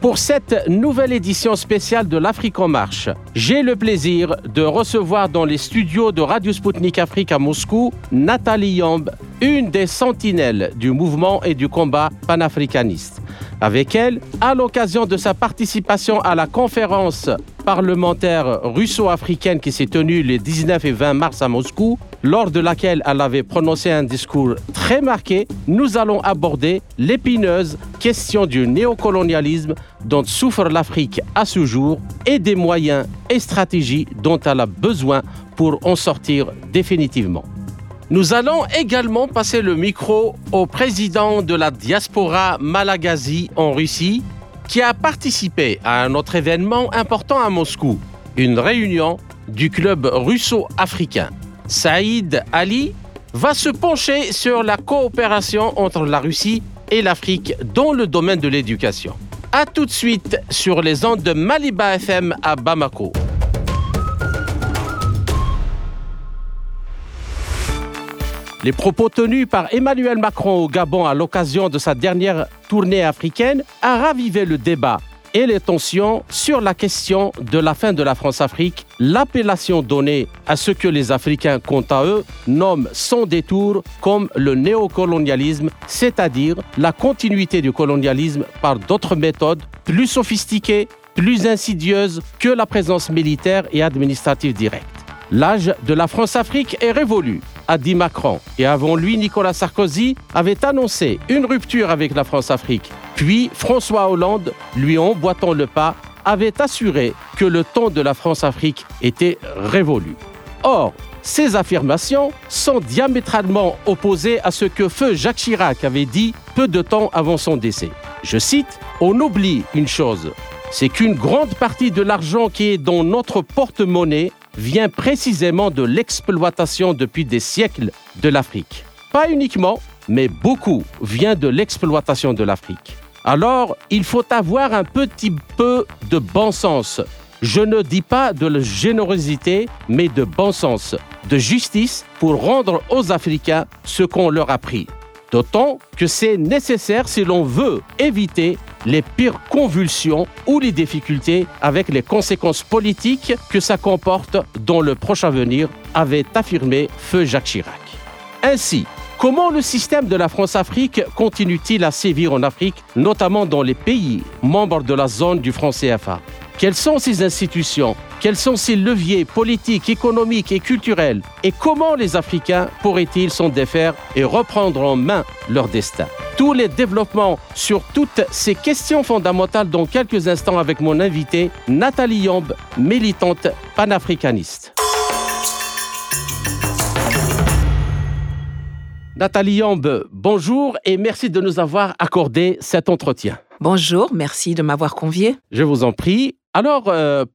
Pour cette nouvelle édition spéciale de l'Afrique en marche, j'ai le plaisir de recevoir dans les studios de Radio Sputnik Afrique à Moscou Nathalie Yamb, une des sentinelles du mouvement et du combat panafricaniste. Avec elle, à l'occasion de sa participation à la conférence parlementaire russo-africaine qui s'est tenue les 19 et 20 mars à Moscou, lors de laquelle elle avait prononcé un discours très marqué, nous allons aborder l'épineuse question du néocolonialisme dont souffre l'Afrique à ce jour et des moyens et stratégies dont elle a besoin pour en sortir définitivement. Nous allons également passer le micro au président de la diaspora Malagasy en Russie, qui a participé à un autre événement important à Moscou, une réunion du club russo-africain. Saïd Ali va se pencher sur la coopération entre la Russie et l'Afrique dans le domaine de l'éducation. A tout de suite sur les ondes de Maliba FM à Bamako. Les propos tenus par Emmanuel Macron au Gabon à l'occasion de sa dernière tournée africaine a ravivé le débat et les tensions sur la question de la fin de la France-Afrique, l'appellation donnée à ce que les Africains, quant à eux, nomment sans détour comme le néocolonialisme, c'est-à-dire la continuité du colonialisme par d'autres méthodes plus sophistiquées, plus insidieuses que la présence militaire et administrative directe. L'âge de la France-Afrique est révolu, a dit Macron, et avant lui, Nicolas Sarkozy avait annoncé une rupture avec la France-Afrique. Puis François Hollande, lui emboîtant le pas, avait assuré que le temps de la France-Afrique était révolu. Or, ces affirmations sont diamétralement opposées à ce que feu Jacques Chirac avait dit peu de temps avant son décès. Je cite, On oublie une chose, c'est qu'une grande partie de l'argent qui est dans notre porte-monnaie vient précisément de l'exploitation depuis des siècles de l'Afrique. Pas uniquement, mais beaucoup vient de l'exploitation de l'Afrique. Alors, il faut avoir un petit peu de bon sens. Je ne dis pas de générosité, mais de bon sens, de justice pour rendre aux Africains ce qu'on leur a pris. D'autant que c'est nécessaire si l'on veut éviter les pires convulsions ou les difficultés avec les conséquences politiques que ça comporte dans le prochain avenir, avait affirmé Feu Jacques Chirac. Ainsi, comment le système de la France-Afrique continue-t-il à sévir en Afrique, notamment dans les pays membres de la zone du franc CFA quelles sont ces institutions? Quels sont ces leviers politiques, économiques et culturels? Et comment les Africains pourraient-ils s'en défaire et reprendre en main leur destin? Tous les développements sur toutes ces questions fondamentales dans quelques instants avec mon invité Nathalie Yomb, militante panafricaniste. Nathalie Yomb, bonjour et merci de nous avoir accordé cet entretien. Bonjour, merci de m'avoir convié. Je vous en prie. Alors, euh,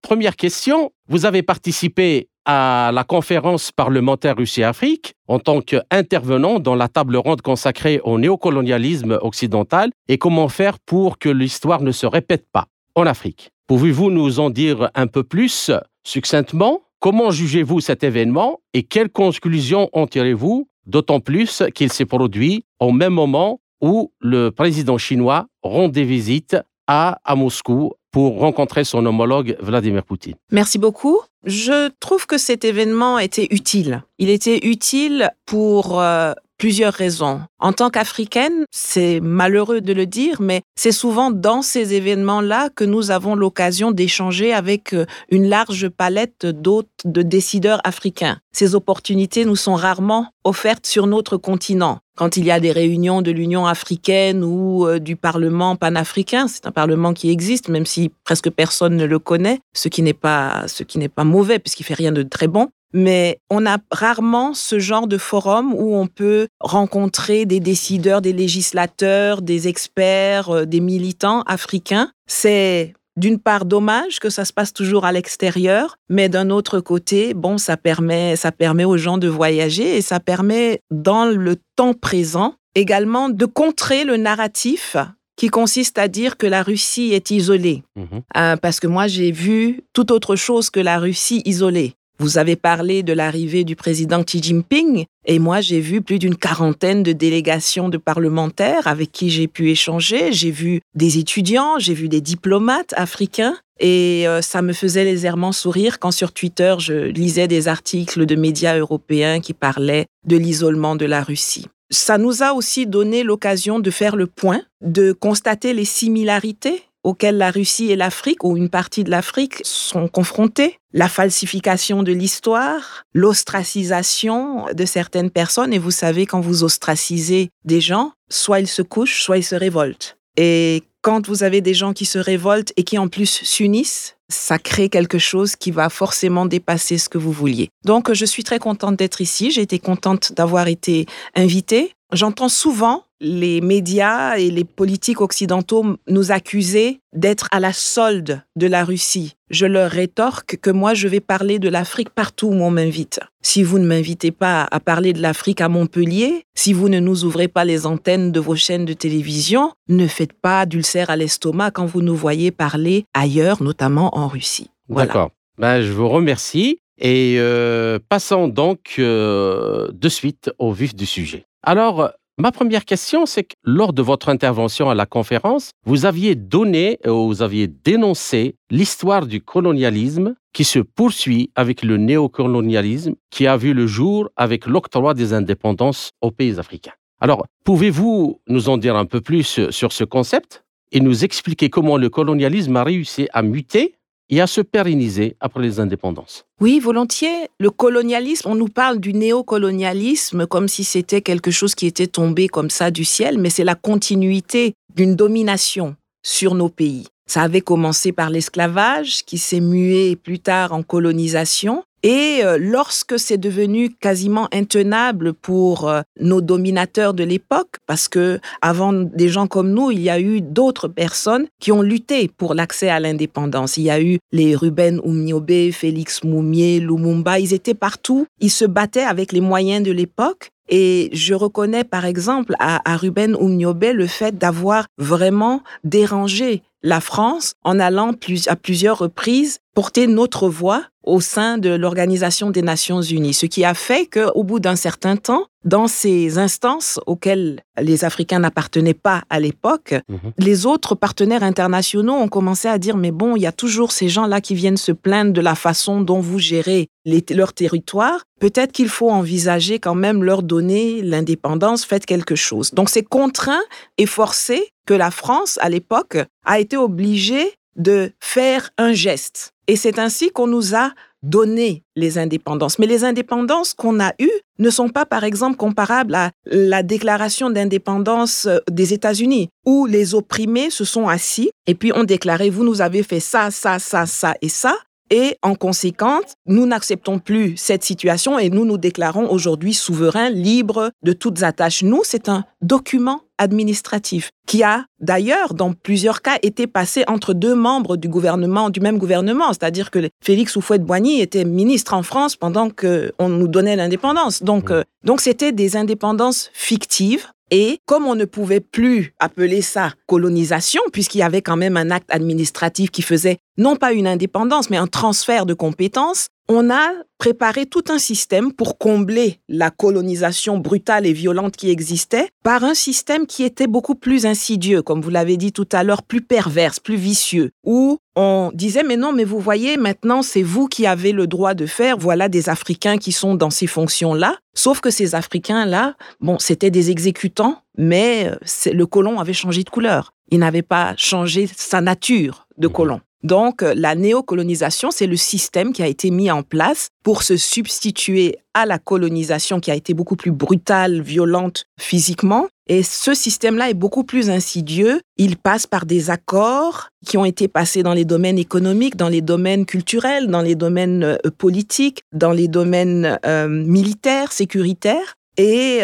première question, vous avez participé à la conférence parlementaire Russie-Afrique en tant qu'intervenant dans la table ronde consacrée au néocolonialisme occidental et comment faire pour que l'histoire ne se répète pas en Afrique. Pouvez-vous nous en dire un peu plus succinctement? Comment jugez-vous cet événement et quelles conclusions en tirez-vous D'autant plus qu'il s'est produit au même moment où le président chinois rendait visite à, à Moscou pour rencontrer son homologue Vladimir Poutine. Merci beaucoup. Je trouve que cet événement était utile. Il était utile pour euh, plusieurs raisons. En tant qu'Africaine, c'est malheureux de le dire, mais c'est souvent dans ces événements-là que nous avons l'occasion d'échanger avec euh, une large palette d'autres de décideurs africains. Ces opportunités nous sont rarement offertes sur notre continent. Quand il y a des réunions de l'Union africaine ou euh, du Parlement panafricain, c'est un parlement qui existe, même si presque personne ne le connaît, ce qui n'est pas, ce qui n'est pas mauvais puisqu'il fait rien de très bon mais on a rarement ce genre de forum où on peut rencontrer des décideurs, des législateurs, des experts, euh, des militants africains. C'est d'une part dommage que ça se passe toujours à l'extérieur, mais d'un autre côté, bon, ça permet, ça permet aux gens de voyager et ça permet dans le temps présent également de contrer le narratif qui consiste à dire que la Russie est isolée. Mhm. Euh, parce que moi, j'ai vu tout autre chose que la Russie isolée. Vous avez parlé de l'arrivée du président Xi Jinping et moi j'ai vu plus d'une quarantaine de délégations de parlementaires avec qui j'ai pu échanger. J'ai vu des étudiants, j'ai vu des diplomates africains et euh, ça me faisait légèrement sourire quand sur Twitter je lisais des articles de médias européens qui parlaient de l'isolement de la Russie. Ça nous a aussi donné l'occasion de faire le point, de constater les similarités auxquelles la Russie et l'Afrique, ou une partie de l'Afrique, sont confrontées. La falsification de l'histoire, l'ostracisation de certaines personnes. Et vous savez, quand vous ostracisez des gens, soit ils se couchent, soit ils se révoltent. Et quand vous avez des gens qui se révoltent et qui en plus s'unissent, ça crée quelque chose qui va forcément dépasser ce que vous vouliez. Donc, je suis très contente d'être ici. J'ai été contente d'avoir été invitée. J'entends souvent les médias et les politiques occidentaux nous accuser d'être à la solde de la Russie. Je leur rétorque que moi, je vais parler de l'Afrique partout où on m'invite. Si vous ne m'invitez pas à parler de l'Afrique à Montpellier, si vous ne nous ouvrez pas les antennes de vos chaînes de télévision, ne faites pas d'ulcère à l'estomac quand vous nous voyez parler ailleurs, notamment en Russie. D'accord. Ben, je vous remercie. Et euh, passons donc euh, de suite au vif du sujet. Alors, ma première question, c'est que lors de votre intervention à la conférence, vous aviez donné, euh, vous aviez dénoncé l'histoire du colonialisme qui se poursuit avec le néocolonialisme qui a vu le jour avec l'octroi des indépendances aux pays africains. Alors, pouvez-vous nous en dire un peu plus sur ce concept et nous expliquer comment le colonialisme a réussi à muter et à se pérenniser après les indépendances Oui, volontiers. Le colonialisme, on nous parle du néocolonialisme comme si c'était quelque chose qui était tombé comme ça du ciel, mais c'est la continuité d'une domination sur nos pays. Ça avait commencé par l'esclavage qui s'est mué plus tard en colonisation. Et euh, lorsque c'est devenu quasiment intenable pour euh, nos dominateurs de l'époque, parce que avant des gens comme nous, il y a eu d'autres personnes qui ont lutté pour l'accès à l'indépendance. Il y a eu les Ruben Oumniobé, Félix Moumier, Lumumba, ils étaient partout, ils se battaient avec les moyens de l'époque. Et je reconnais par exemple à, Ruben Oumniobé le fait d'avoir vraiment dérangé la France en allant à plusieurs reprises porter notre voix au sein de l'Organisation des Nations Unies, ce qui a fait qu'au bout d'un certain temps, dans ces instances auxquelles les Africains n'appartenaient pas à l'époque, Mhm. les autres partenaires internationaux ont commencé à dire mais bon, il y a toujours ces gens-là qui viennent se plaindre de la façon dont vous gérez les- leur territoire. Peut-être qu'il faut envisager quand même leur donner l'indépendance, faites quelque chose. Donc c'est contraint et forcé que la France, à l'époque, a été obligée de faire un geste. Et c'est ainsi qu'on nous a donné les indépendances. Mais les indépendances qu'on a eues ne sont pas, par exemple, comparables à la déclaration d'indépendance euh, des États-Unis, où les opprimés se sont assis et puis ont déclaré, vous nous avez fait ça, ça, ça, ça et ça. Et en conséquence, nous n'acceptons plus cette situation et nous nous déclarons aujourd'hui souverains, libres de toutes attaches. Nous, c'est un document administratif qui a d'ailleurs, dans plusieurs cas, été passé entre deux membres du gouvernement, du même gouvernement. C'est-à-dire que Félix Houphouët-Boigny était ministre en France pendant qu'on nous donnait l'indépendance. Donc, euh, donc c'était des indépendances fictives. Et comme on ne pouvait plus appeler ça colonisation, puisqu'il y avait quand même un acte administratif qui faisait non pas une indépendance, mais un transfert de compétences, on a préparé tout un système pour combler la colonisation brutale et violente qui existait par un système qui était beaucoup plus insidieux, comme vous l'avez dit tout à l'heure, plus perverse, plus vicieux, où on disait mais non, mais vous voyez, maintenant c'est vous qui avez le droit de faire, voilà des Africains qui sont dans ces fonctions-là, sauf que ces Africains-là, bon, c'était des exécutants, mais euh, le colon avait changé de couleur. Il n'avait pas changé sa nature de colon. Donc, euh, la néocolonisation, c'est le système qui a été mis en place pour se substituer à la colonisation qui a été beaucoup plus brutale, violente physiquement. Et ce système-là est beaucoup plus insidieux. Il passe par des accords qui ont été passés dans les domaines économiques, dans les domaines culturels, dans les domaines euh, politiques, dans les domaines euh, militaires, sécuritaires. Et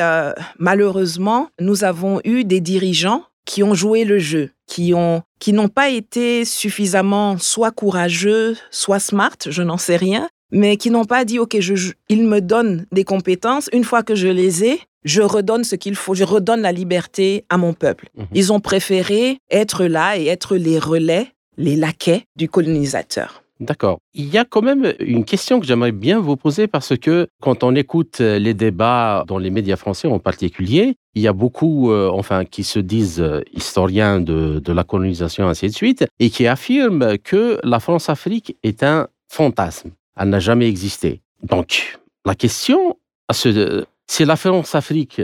malheureusement, nous avons eu des dirigeants qui ont joué le jeu, qui ont qui n'ont pas été suffisamment soit courageux, soit smart, je n'en sais rien, mais qui n'ont pas dit OK, je, ils me donnent des compétences, une fois que je les ai, je redonne ce qu'il faut, je redonne la liberté à mon peuple. Mhm. Ils ont préféré être là et être les relais, les laquais du colonisateur. D'accord. Il y a quand même une question que j'aimerais bien vous poser parce que quand on écoute les débats dans les médias français en particulier, il y a beaucoup, euh, enfin, qui se disent euh, historiens de, de la colonisation, ainsi de suite, et qui affirment que la France-Afrique est un fantasme. Elle n'a jamais existé. Donc, la question, si la France-Afrique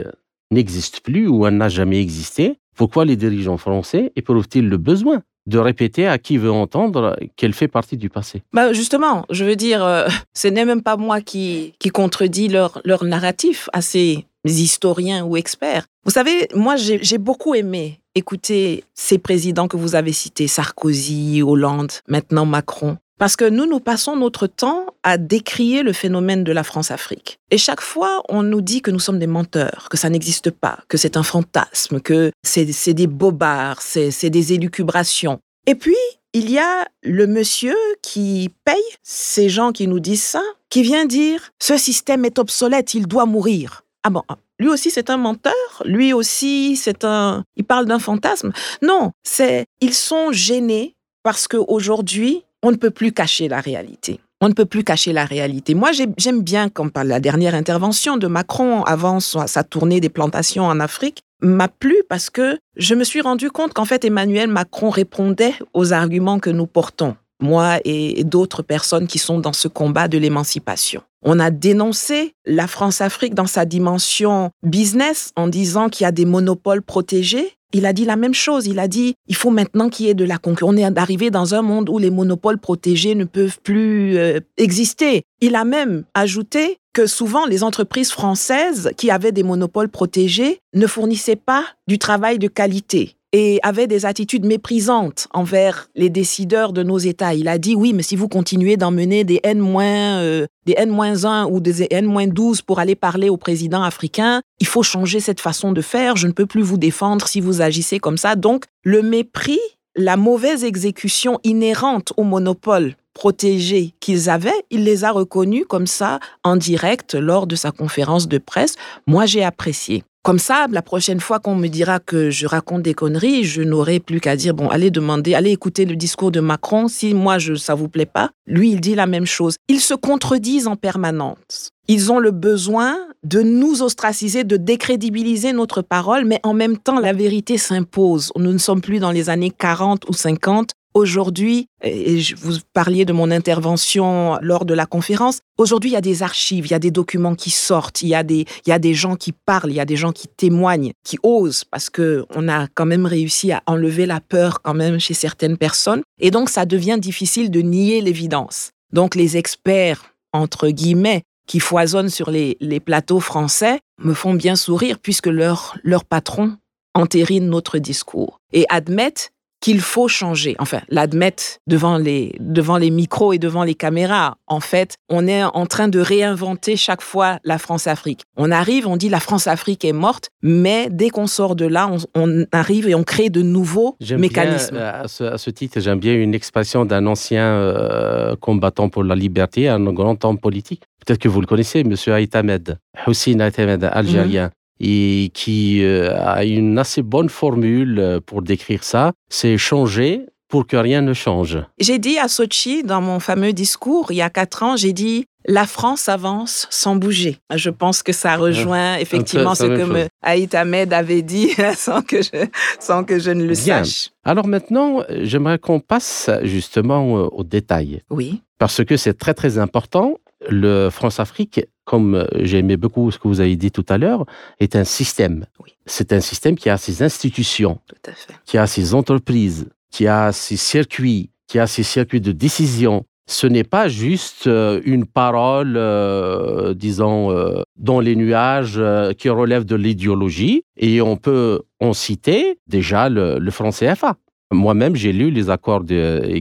n'existe plus ou elle n'a jamais existé, pourquoi les dirigeants français éprouvent-ils le besoin de répéter à qui veut entendre qu'elle fait partie du passé. Bah justement, je veux dire, euh, ce n'est même pas moi qui, qui contredis leur, leur narratif à ces historiens ou experts. Vous savez, moi, j'ai beaucoup aimé écouter ces présidents que vous avez cités, Sarkozy, Hollande, maintenant Macron. Parce que nous, nous passons notre temps à décrier le phénomène de la France-Afrique. Et chaque fois, on nous dit que nous sommes des menteurs, que ça n'existe pas, que c'est un fantasme, que c'est des bobards, c'est des élucubrations. Et puis, il y a le monsieur qui paye ces gens qui nous disent ça, qui vient dire ce système est obsolète, il doit mourir. Ah bon, lui aussi c'est un menteur, lui aussi c'est un il parle d'un fantasme? Non, c'est ils sont gênés parce qu'aujourd'hui, on ne peut plus cacher la réalité. On ne peut plus cacher la réalité. Moi, j'aime bien, comme par la dernière intervention de Macron avant sa tournée des plantations en Afrique, m'a plu parce que je me suis rendu compte qu'en fait, Emmanuel Macron répondait aux arguments que nous portons moi et d'autres personnes qui sont dans ce combat de l'émancipation. On a dénoncé la France-Afrique dans sa dimension business en disant qu'il y a des monopoles protégés il a dit la même chose. Il a dit, il faut maintenant qu'il y ait de la concurrence. On est arrivé dans un monde où les monopoles protégés ne peuvent plus euh, exister. Il a même ajouté que souvent les entreprises françaises qui avaient des monopoles protégés ne fournissaient pas du travail de qualité et avait des attitudes méprisantes envers les décideurs de nos États. Il a dit oui, mais si vous continuez d'emmener des N- euh, des N-1 ou des N-12 pour aller parler au président africain, il faut changer cette façon de faire. Je ne peux plus vous défendre si vous agissez comme ça. Donc, le mépris, la mauvaise exécution inhérente au monopole protégé qu'ils avaient, il les a reconnus comme ça en direct lors de sa conférence de presse. Moi, j'ai apprécié. Comme ça, la prochaine fois qu'on me dira que je raconte des conneries, je n'aurai plus qu'à dire, bon, allez demander, allez écouter le discours de Macron. Si moi, je, ça vous plaît pas, lui, il dit la même chose. Ils se contredisent en permanence. Ils ont le besoin de nous ostraciser, de décrédibiliser notre parole, mais en même temps, la vérité s'impose. Nous ne sommes plus dans les années 40 ou 50 Aujourd'hui, et vous parliez de mon intervention lors de la conférence, aujourd'hui, il y a des archives, il y a des documents qui sortent, il y a des, il y a des gens qui parlent, il y a des gens qui témoignent, qui osent, parce que on a quand même réussi à enlever la peur quand même chez certaines personnes. Et donc, ça devient difficile de nier l'évidence. Donc, les experts, entre guillemets, qui foisonnent sur les, plateaux français me font bien sourire puisque leur, leur patron entérine notre discours et admettent qu'il faut changer, enfin l'admettre devant les, devant les micros et devant les caméras. En fait, on est en train de réinventer chaque fois la France-Afrique. On arrive, on dit la France-Afrique est morte, mais dès qu'on sort de là, on, arrive et on crée de nouveaux mécanismes. Euh, à, ce, titre, j'aime bien une expression d'un ancien euh, combattant pour la liberté, un grand homme politique. Peut-être que vous le connaissez, M. Aïtamed, Hussein Aïtamed, algérien. Et qui euh, a une assez bonne formule euh, pour décrire ça, c'est changer pour que rien ne change. J'ai dit à Sochi, dans mon fameux discours, il y a quatre ans, j'ai dit la France avance sans bouger. Je pense que ça rejoint effectivement ce que Aït Ahmed avait dit sans que je, sans que je ne le sache. Alors maintenant, j'aimerais qu'on passe justement euh, aux détails. Oui. Parce que c'est très très important. Le France-Afrique comme euh, j'aimais beaucoup ce que vous avez dit tout à l'heure, est un système. C'est un système qui a ses institutions, qui a ses entreprises, qui a ses circuits, qui a ses circuits de décision. Ce n'est pas juste euh, une parole, euh, disons, dans les nuages qui relève de l'idéologie. Et on peut en citer déjà le, le franc CFA. Moi-même, j'ai lu les accords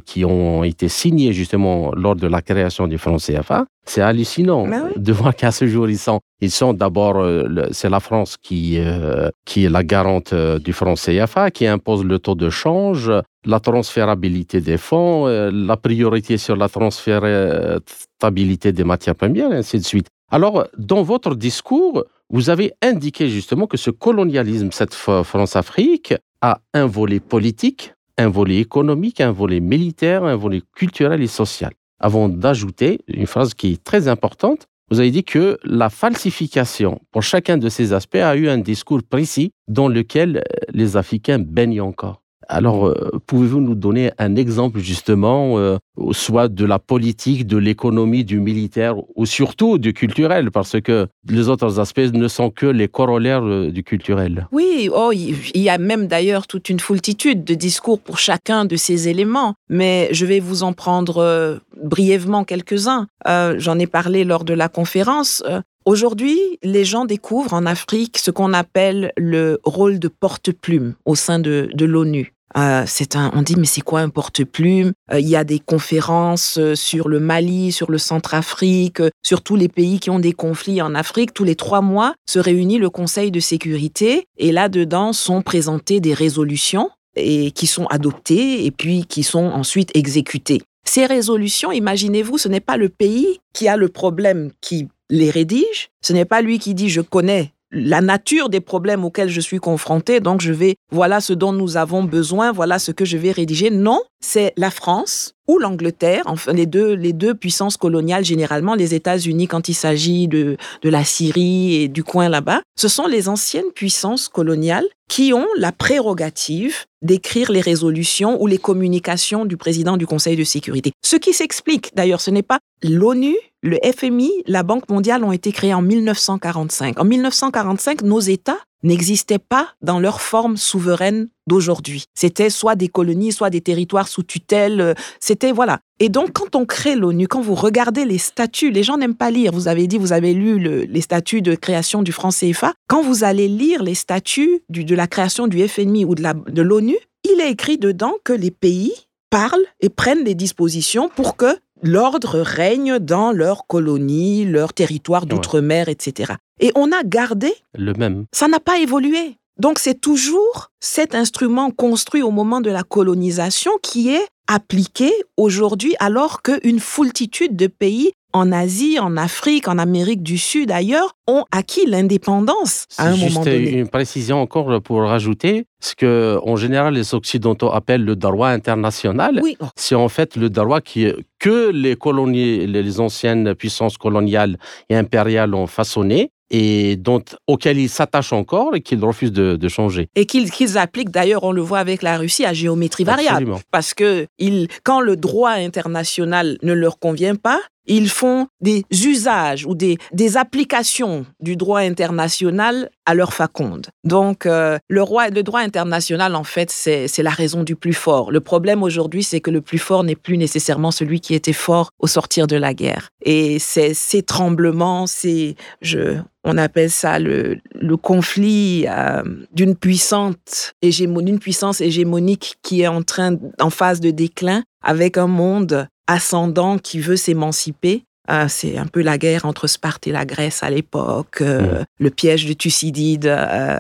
qui ont été signés justement lors de la création du franc CFA. C'est hallucinant oui. de voir qu'à ce jour, ils sont, ils sont d'abord, euh, c'est la France qui, euh, qui est la garante euh, du franc CFA, qui impose le taux de change, la transférabilité des fonds, euh, la priorité sur la transférabilité des matières premières, et ainsi de suite. Alors, dans votre discours, vous avez indiqué justement que ce colonialisme, cette France-Afrique, a un volet politique, un volet économique, un volet militaire, un volet culturel et social. Avant d'ajouter une phrase qui est très importante, vous avez dit que la falsification, pour chacun de ces aspects, a eu un discours précis dans lequel euh, les Africains baignent encore. Alors, euh, pouvez-vous nous donner un exemple justement, euh, soit de la politique, de l'économie, du militaire, ou surtout du culturel, parce que les autres aspects ne sont que les corollaires euh, du culturel. Oui, oh, il y a même d'ailleurs toute une foultitude de discours pour chacun de ces éléments, mais je vais vous en prendre brièvement quelques-uns. J'en ai parlé lors de la conférence. Aujourd'hui, les gens découvrent en Afrique ce qu'on appelle le rôle de porte-plume au sein de l'ONU. Euh, on dit mais c'est quoi un porte-plume? Euh, Il y a des conférences euh, sur le Mali, sur le Centrafrique, sur tous les pays qui ont des conflits en Afrique. Tous les trois mois se réunit le Conseil de sécurité et là-dedans sont présentées des résolutions et qui sont adoptées et puis qui sont ensuite exécutées. Ces résolutions, imaginez-vous, ce n'est pas le pays qui a le problème qui les rédige, ce n'est pas lui qui dit je connais la nature des problèmes auxquels je suis confronté, donc je vais, voilà ce dont nous avons besoin, voilà ce que je vais rédiger. Non, c'est la France ou l'Angleterre, enfin les deux, puissances coloniales, généralement les États-Unis quand il s'agit de, de la Syrie et du coin là-bas, ce sont les anciennes puissances coloniales qui ont la prérogative d'écrire les résolutions ou les communications du président du Conseil de sécurité. Ce qui s'explique, d'ailleurs, ce n'est pas l'ONU, le FMI, la Banque mondiale ont été créés en 1945. En 1945, nos États n'existaient pas dans leur forme souveraine d'aujourd'hui. C'était soit des colonies, soit des territoires sous tutelle. euh, C'était voilà. Et donc, quand on crée l'ONU, quand vous regardez les statuts, les gens n'aiment pas lire. Vous avez dit, vous avez lu le- les statuts de création du franc CFA. Quand vous allez lire les statuts du- de la création du FMI ou de l'ONU, il est écrit dedans que les pays parlent et prennent des dispositions pour que l'ordre règne dans leurs colonies, leurs territoires d'outre-mer, etc. Et on a gardé Le même. ça n'a pas évolué. Donc c'est toujours cet instrument construit au moment de la colonisation qui est appliqué aujourd'hui alors qu'une foultitude de pays en Asie, en Afrique, en Amérique du Sud ailleurs ont acquis l'indépendance à un moment juste donné. une précision encore pour rajouter, ce que en général les occidentaux appellent le droit international. Oui, C'est en fait le droit qui, que les colonies, les anciennes puissances coloniales et impériales ont façonné et dont, auquel ils s'attachent encore et qu'ils refusent de, de changer. et qu'ils appliquent d'ailleurs, on le voit avec la Russie, à géométrie variable. Absolument. parce que ils, quand le droit international ne leur convient pas, ils font des usages ou des, des applications du droit international à leur faconde. Donc, euh, le, le droit international, en fait, c'est la raison du plus fort. Le problème aujourd'hui, c'est que le plus fort n'est plus nécessairement celui qui était fort au sortir de la guerre. Et c'est ces tremblements, c'est, je, on appelle ça le, le conflit euh, d'une puissante hégémonie, d'une puissance hégémonique qui est en train, en phase de déclin, avec un monde ascendant qui veut s'émanciper. Euh, c'est un peu la guerre entre Sparte et la Grèce à l'époque, euh, le piège de Thucydide euh,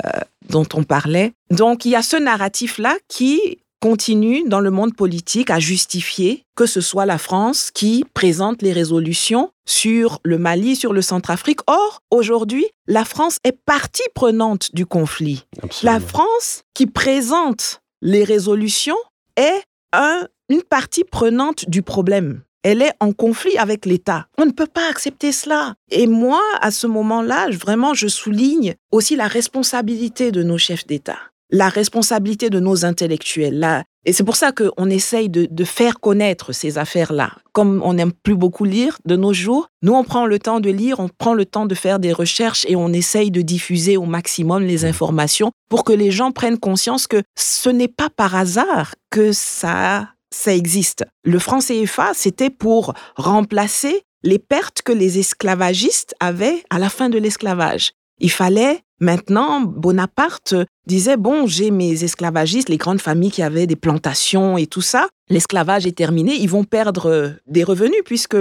dont on parlait. Donc il y a ce narratif-là qui continue dans le monde politique à justifier que ce soit la France qui présente les résolutions sur le Mali, sur le Centrafrique. Or, aujourd'hui, la France est partie prenante du conflit. Absolument. La France qui présente les résolutions est un- une partie prenante du problème. Elle est en conflit avec l'État. On ne peut pas accepter cela. Et moi, à ce moment-là, vraiment, je souligne aussi la responsabilité de nos chefs d'État, la responsabilité de nos intellectuels. La- Et c'est pour ça qu'on essaye de, de faire connaître ces affaires-là. Comme on n'aime plus beaucoup lire de nos jours, nous, on prend le temps de lire, on prend le temps de faire des recherches et on essaye de diffuser au maximum les informations pour que les gens prennent conscience que ce n'est pas par hasard que ça, ça existe. Le franc CFA, c'était pour remplacer les pertes que les esclavagistes avaient à la fin de l'esclavage. Il fallait Maintenant, Bonaparte disait, bon, j'ai mes esclavagistes, les grandes familles qui avaient des plantations et tout ça. L'esclavage est terminé, ils vont perdre des revenus puisque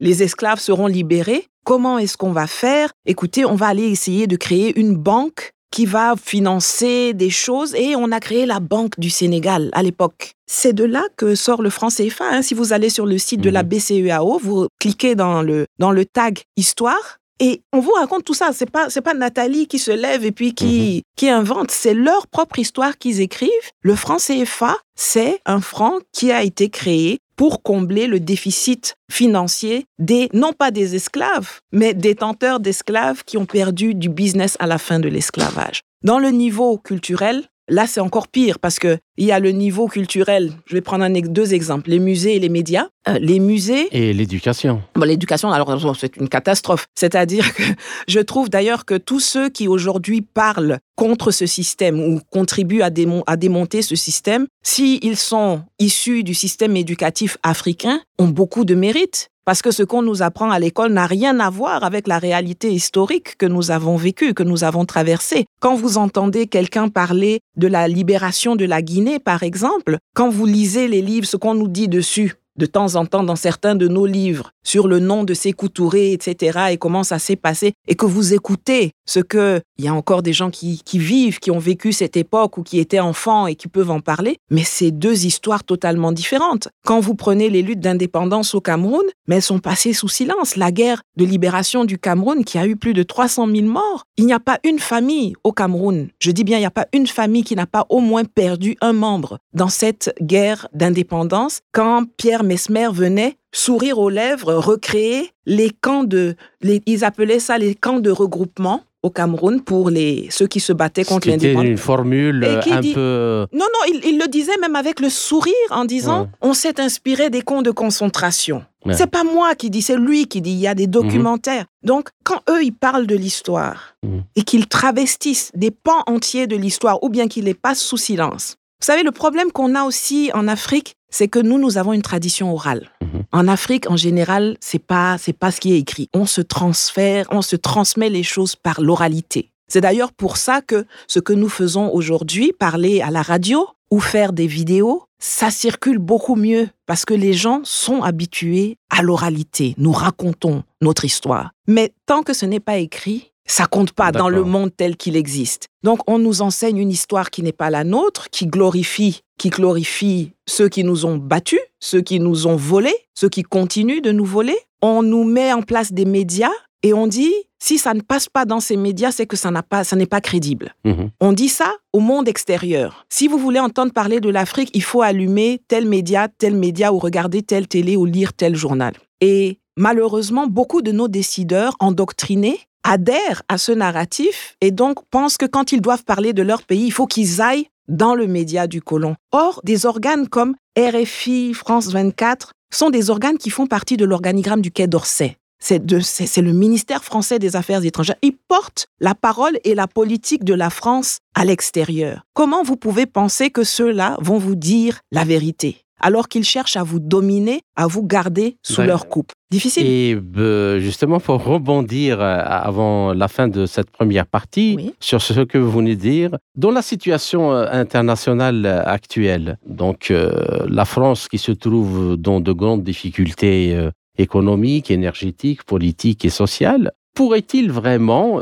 les esclaves seront libérés. Comment est-ce qu'on va faire? Écoutez, on va aller essayer de créer une banque qui va financer des choses et on a créé la Banque du Sénégal à l'époque. C'est de là que sort le franc CFA. Hein. Si vous allez sur le site de la mhm. BCEAO, vous cliquez dans le, dans le tag Histoire, et on vous raconte tout ça. C'est pas, c'est pas Nathalie qui se lève et puis qui, mhm. qui invente. C'est leur propre histoire qu'ils écrivent. Le franc CFA, c'est un franc qui a été créé pour combler le déficit financier des, non pas des esclaves, mais détenteurs d'esclaves qui ont perdu du business à la fin de l'esclavage. Dans le niveau culturel, Là, c'est encore pire parce que il y a le niveau culturel. Je vais prendre un, deux exemples les musées et les médias. Euh, les musées et l'éducation. Bon, l'éducation, alors c'est une catastrophe. C'est-à-dire que je trouve d'ailleurs que tous ceux qui aujourd'hui parlent contre ce système ou contribuent à, à démonter ce système, s'ils sont issus du système éducatif africain, ont beaucoup de mérite parce que ce qu'on nous apprend à l'école n'a rien à voir avec la réalité historique que nous avons vécue, que nous avons traversée. Quand vous entendez quelqu'un parler de la libération de la Guinée, par exemple, quand vous lisez les livres, ce qu'on nous dit dessus, de temps en temps dans certains de nos livres sur le nom de ces Touré, etc., et comment ça s'est passé, et que vous écoutez ce que, il y a encore des gens qui, qui vivent, qui ont vécu cette époque ou qui étaient enfants et qui peuvent en parler, mais c'est deux histoires totalement différentes. Quand vous prenez les luttes d'indépendance au Cameroun, mais elles sont passées sous silence. La guerre de libération du Cameroun qui a eu plus de 300 000 morts, il n'y a pas une famille au Cameroun, je dis bien il n'y a pas une famille qui n'a pas au moins perdu un membre dans cette guerre d'indépendance. Quand Pierre Mesmer venait sourire aux lèvres, recréer les camps de, ils appelaient ça les camps de regroupement au Cameroun pour les, ceux qui se battaient contre l'indépendance. C'était une formule un peu... Non, non, il, le disait même avec le sourire en disant on s'est inspiré des camps de concentration. C'est pas moi qui dis, c'est lui qui dit. Il y a des documentaires. Donc, quand eux, ils parlent de l'histoire mhm. et qu'ils travestissent des pans entiers de l'histoire ou bien qu'ils les passent sous silence, vous savez, le problème qu'on a aussi en Afrique, c'est que nous, nous avons une tradition orale. Mhm. En Afrique, en général, c'est pas, c'est pas ce qui est écrit. On se transfère, on se transmet les choses par l'oralité. C'est d'ailleurs pour ça que ce que nous faisons aujourd'hui, parler à la radio ou faire des vidéos, ça circule beaucoup mieux parce que les gens sont habitués à l'oralité. Nous racontons notre histoire. Mais tant que ce n'est pas écrit, ça compte pas dans le monde tel qu'il existe. Donc on nous enseigne une histoire qui n'est pas la nôtre, qui glorifie, qui glorifie ceux qui nous ont battus, ceux qui nous ont volés, ceux qui continuent de nous voler. On nous met en place des médias et on dit si ça ne passe pas dans ces médias, c'est que ça n'a pas, ça n'est pas crédible. Mhm. On dit ça au monde extérieur. Si vous voulez entendre parler de l'Afrique, il faut allumer tel média, tel média ou regarder telle télé ou lire tel journal. Et malheureusement, beaucoup de nos décideurs endoctrinés adhèrent à ce narratif et donc pensent que quand ils doivent parler de leur pays, il faut qu'ils aillent dans le média du colon. Or, des organes comme RFI, France 24 sont des organes qui font partie de l'organigramme du Quai d'Orsay. C'est le ministère français des Affaires étrangères. Ils portent la parole et la politique de la France à l'extérieur. Comment vous pouvez penser que ceux-là vont vous dire la vérité? Alors qu'ils cherchent à vous dominer, à vous garder sous leur coupe. Difficile. Et euh, justement, pour rebondir euh, avant la fin de cette première partie sur ce que vous venez de dire, dans la situation euh, internationale actuelle, donc la France qui se trouve dans de grandes difficultés économiques, énergétiques, politiques et sociales, pourrait-il vraiment,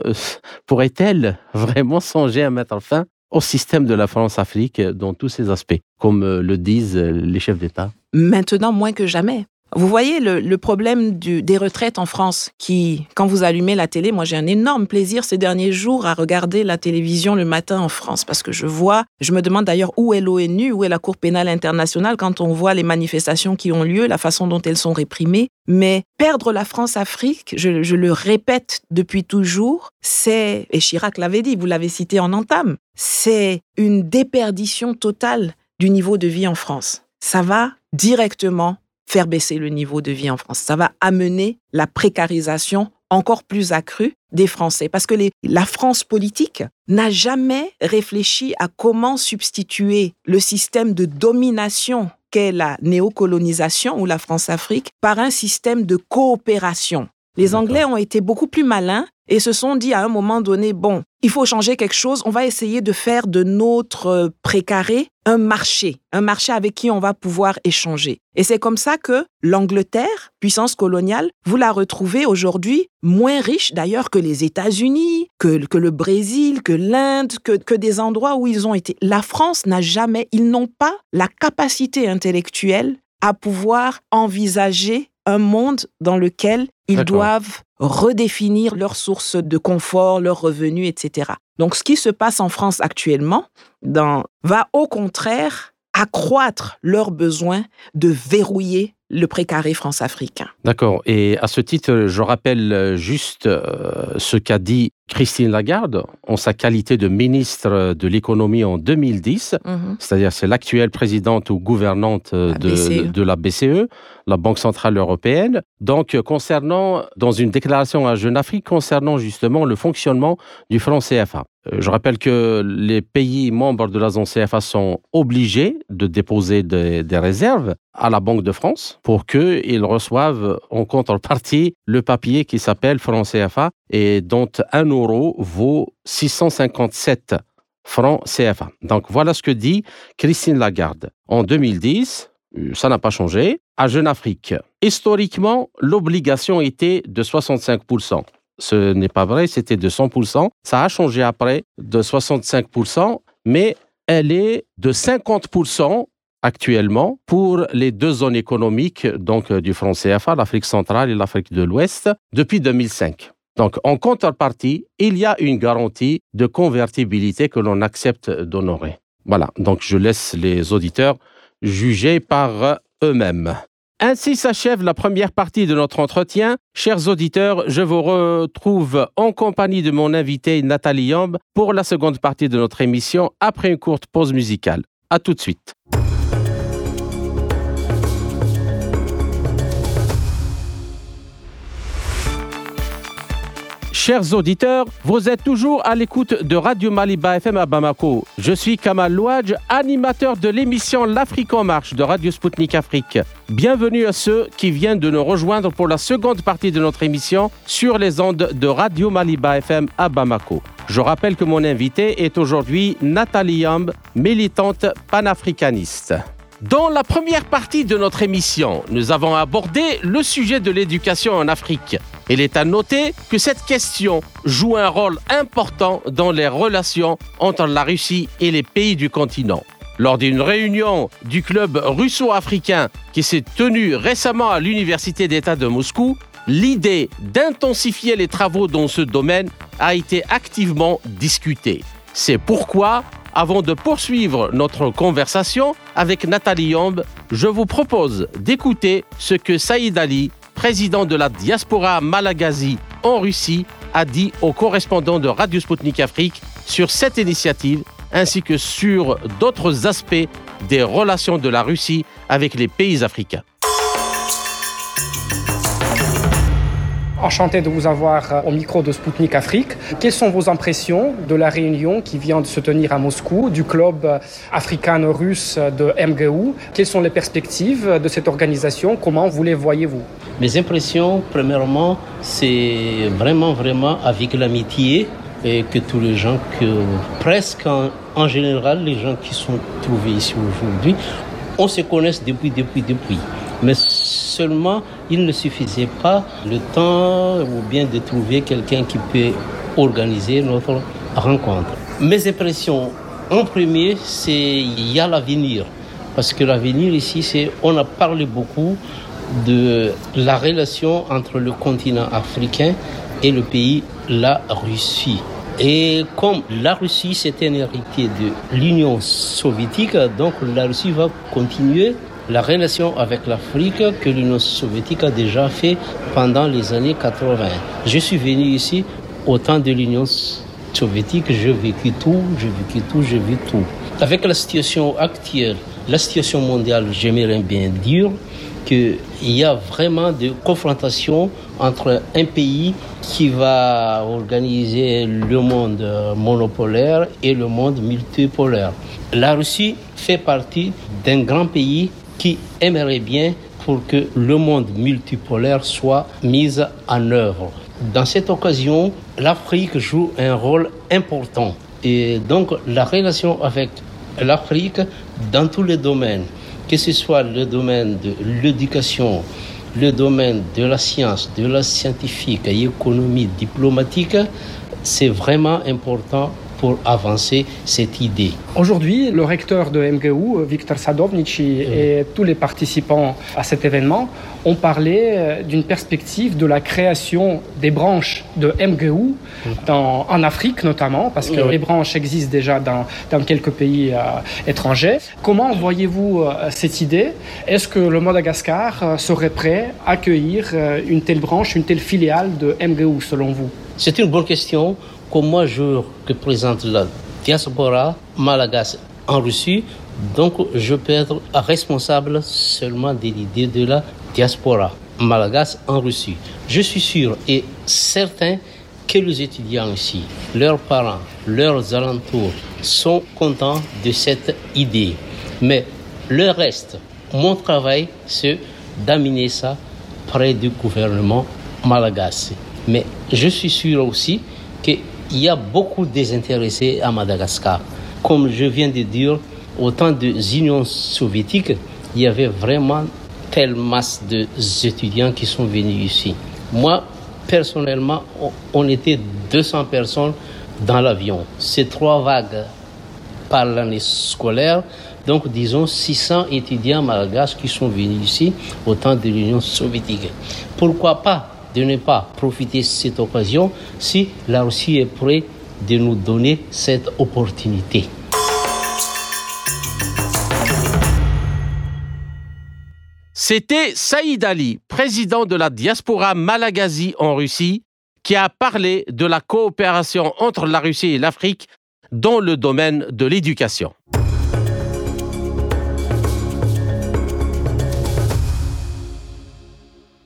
pourrait-elle vraiment songer à mettre fin au système de la France-Afrique dans tous ses aspects, comme euh, le disent euh, les chefs d'État Maintenant, moins que jamais. Vous voyez le, problème des retraites en France qui, quand vous allumez la télé, moi j'ai un énorme plaisir ces derniers jours à regarder la télévision le matin en France parce que je vois, je me demande d'ailleurs où est l'ONU, où est la Cour pénale internationale quand on voit les manifestations qui ont lieu, la façon dont elles sont réprimées. Mais perdre la France-Afrique, je, je le répète depuis toujours, c'est, et Chirac l'avait dit, vous l'avez cité en entame, c'est une déperdition totale du niveau de vie en France. Ça va directement faire baisser le niveau de vie en France. Ça va amener la précarisation encore plus accrue des Français. Parce que la France politique n'a jamais réfléchi à comment substituer le système de domination qu'est la néocolonisation ou la France-Afrique par un système de coopération Les Anglais ont été beaucoup plus malins et se sont dit à un moment donné, bon, il faut changer quelque chose, on va essayer de faire de notre euh, précaré un marché, un marché avec qui on va pouvoir échanger. Et c'est comme ça que l'Angleterre, puissance coloniale, vous la retrouvez aujourd'hui moins riche d'ailleurs que les États-Unis, que, que, le Brésil, que l'Inde, que, que des endroits où ils ont été. La France n'a jamais, ils n'ont pas la capacité intellectuelle à pouvoir envisager un monde dans lequel ils doivent redéfinir leurs sources de confort, leurs revenus, etc. Donc, ce qui se passe en France actuellement va au contraire accroître leur besoin de verrouiller le précaré france-africain. D'accord. Et à ce titre, je rappelle juste euh, ce qu'a dit Christine Lagarde en sa qualité de ministre de l'économie en 2010, mhm. c'est-à-dire c'est l'actuelle présidente ou gouvernante de, e. de, la BCE, la Banque centrale européenne. Donc concernant, dans une déclaration à Jeune Afrique, concernant justement le fonctionnement du franc CFA. Euh, je rappelle que les pays membres de la zone CFA sont obligés de déposer des, réserves à la Banque de France pour qu'ils reçoivent en contrepartie le papier qui s'appelle franc CFA et dont un euro vaut 657 francs CFA. Donc voilà ce que dit Christine Lagarde. En 2010, euh, ça n'a pas changé. À Jeune Afrique, historiquement, l'obligation était de 65% ce n'est pas vrai, c'était de 100%. Ça a changé après de 65%, mais elle est de 50% actuellement pour les deux zones économiques donc euh, du franc CFA, l'Afrique centrale et l'Afrique de l'Ouest, depuis 2005. Donc, en contrepartie, il y a une garantie de convertibilité que l'on accepte d'honorer. Voilà, donc je laisse les auditeurs juger par eux-mêmes. Ainsi s'achève la première partie de notre entretien. Chers auditeurs, je vous retrouve en compagnie de mon invité Nathalie Yamb pour la seconde partie de notre émission après une courte pause musicale. À tout de suite. Chers auditeurs, vous êtes toujours à l'écoute de Radio Maliba FM à Bamako. Je suis Kamal Louadj, animateur de l'émission L'Afrique en marche de Radio Sputnik Afrique. Bienvenue à ceux qui viennent de nous rejoindre pour la seconde partie de notre émission sur les ondes de Radio Maliba FM à Bamako. Je rappelle que mon invité est aujourd'hui Nathalie Yamb, militante panafricaniste. Dans la première partie de notre émission, nous avons abordé le sujet de l'éducation en Afrique. Il est à noter que cette question joue un rôle important dans les relations entre la Russie et les pays du continent. Lors d'une réunion du club russo-africain qui s'est tenue récemment à l'Université d'État de Moscou, l'idée d'intensifier les travaux dans ce domaine a été activement discutée. C'est pourquoi avant de poursuivre notre conversation avec Nathalie Yomb, je vous propose d'écouter ce que Saïd Ali, président de la diaspora malagazie en Russie, a dit aux correspondants de Radio Sputnik Afrique sur cette initiative ainsi que sur d'autres aspects des relations de la Russie avec les pays africains. Enchanté de vous avoir euh, au micro de Spoutnik Afrique. Quelles sont vos impressions de la réunion qui vient de se tenir à Moscou du club euh, africano-russe de MGU Quelles sont les perspectives de cette organisation? Comment vous les voyez-vous? Mes impressions, premièrement, c'est vraiment, vraiment avec l'amitié et que tous les gens, que presque en, général, les gens qui sont trouvés ici aujourd'hui, on se connaisse depuis, depuis, depuis. Mais seulement, il ne suffisait pas le temps ou bien de trouver quelqu'un qui peut organiser notre rencontre. Mes impressions, en premier, c'est il y a l'avenir. Parce que l'avenir ici, c'est on a parlé beaucoup de la relation entre le continent africain et le pays, la Russie. Et comme la Russie, c'est un héritier de l'Union soviétique, donc la Russie va continuer la relation avec l'Afrique que l'Union soviétique a déjà fait pendant les années 80. Je suis venu ici au temps de l'Union soviétique, j'ai vécu tout, j'ai vécu tout, j'ai vu tout. Avec la situation actuelle, la situation mondiale, j'aimerais bien dire qu'il y a vraiment des confrontations entre un pays qui va organiser le monde monopolaire et le monde multipolaire. La Russie fait partie d'un grand pays qui aimerait bien pour que le monde multipolaire soit mis en œuvre. Dans cette occasion, l'Afrique joue un rôle important. Et donc la relation avec l'Afrique dans tous les domaines, que ce soit le domaine de l'éducation, le domaine de la science, de la scientifique, économie, diplomatique, c'est vraiment important pour avancer cette idée. Aujourd'hui, le recteur de MGU, Victor Sadovnici, et tous les participants à cet événement ont parlé euh, d'une perspective de la création des branches de MGU dans, en Afrique notamment, parce que les branches existent déjà dans, dans quelques pays euh, étrangers. Comment voyez-vous euh, cette idée? Est-ce que le Madagascar euh, serait prêt à accueillir une telle branche, une telle filiale de MGU selon vous? C'est une bonne question. Comme moi, je représente la diaspora malagasy en Russie, donc je peux être responsable seulement de l'idée de la diaspora malagasy en Russie. Je suis sûr et certain que les étudiants ici, leurs parents, leurs alentours sont contents de cette idée. Mais le reste, mon travail, c'est d'amener ça près du gouvernement malagasy. Mais je suis sûr aussi qu'il y a beaucoup de désintéressés à Madagascar. Comme je viens de dire, au temps des Unions soviétiques, il y avait vraiment telle masse d'étudiants qui sont venus ici. Moi, personnellement, on était 200 personnes dans l'avion. C'est trois vagues par l'année scolaire. Donc, disons 600 étudiants malgaches qui sont venus ici au temps de l'Union soviétique. Pourquoi pas? De ne pas profiter de cette occasion si la Russie est prête de nous donner cette opportunité. C'était Saïd Ali, président de la diaspora malagasie en Russie, qui a parlé de la coopération entre la Russie et l'Afrique dans le domaine de l'éducation.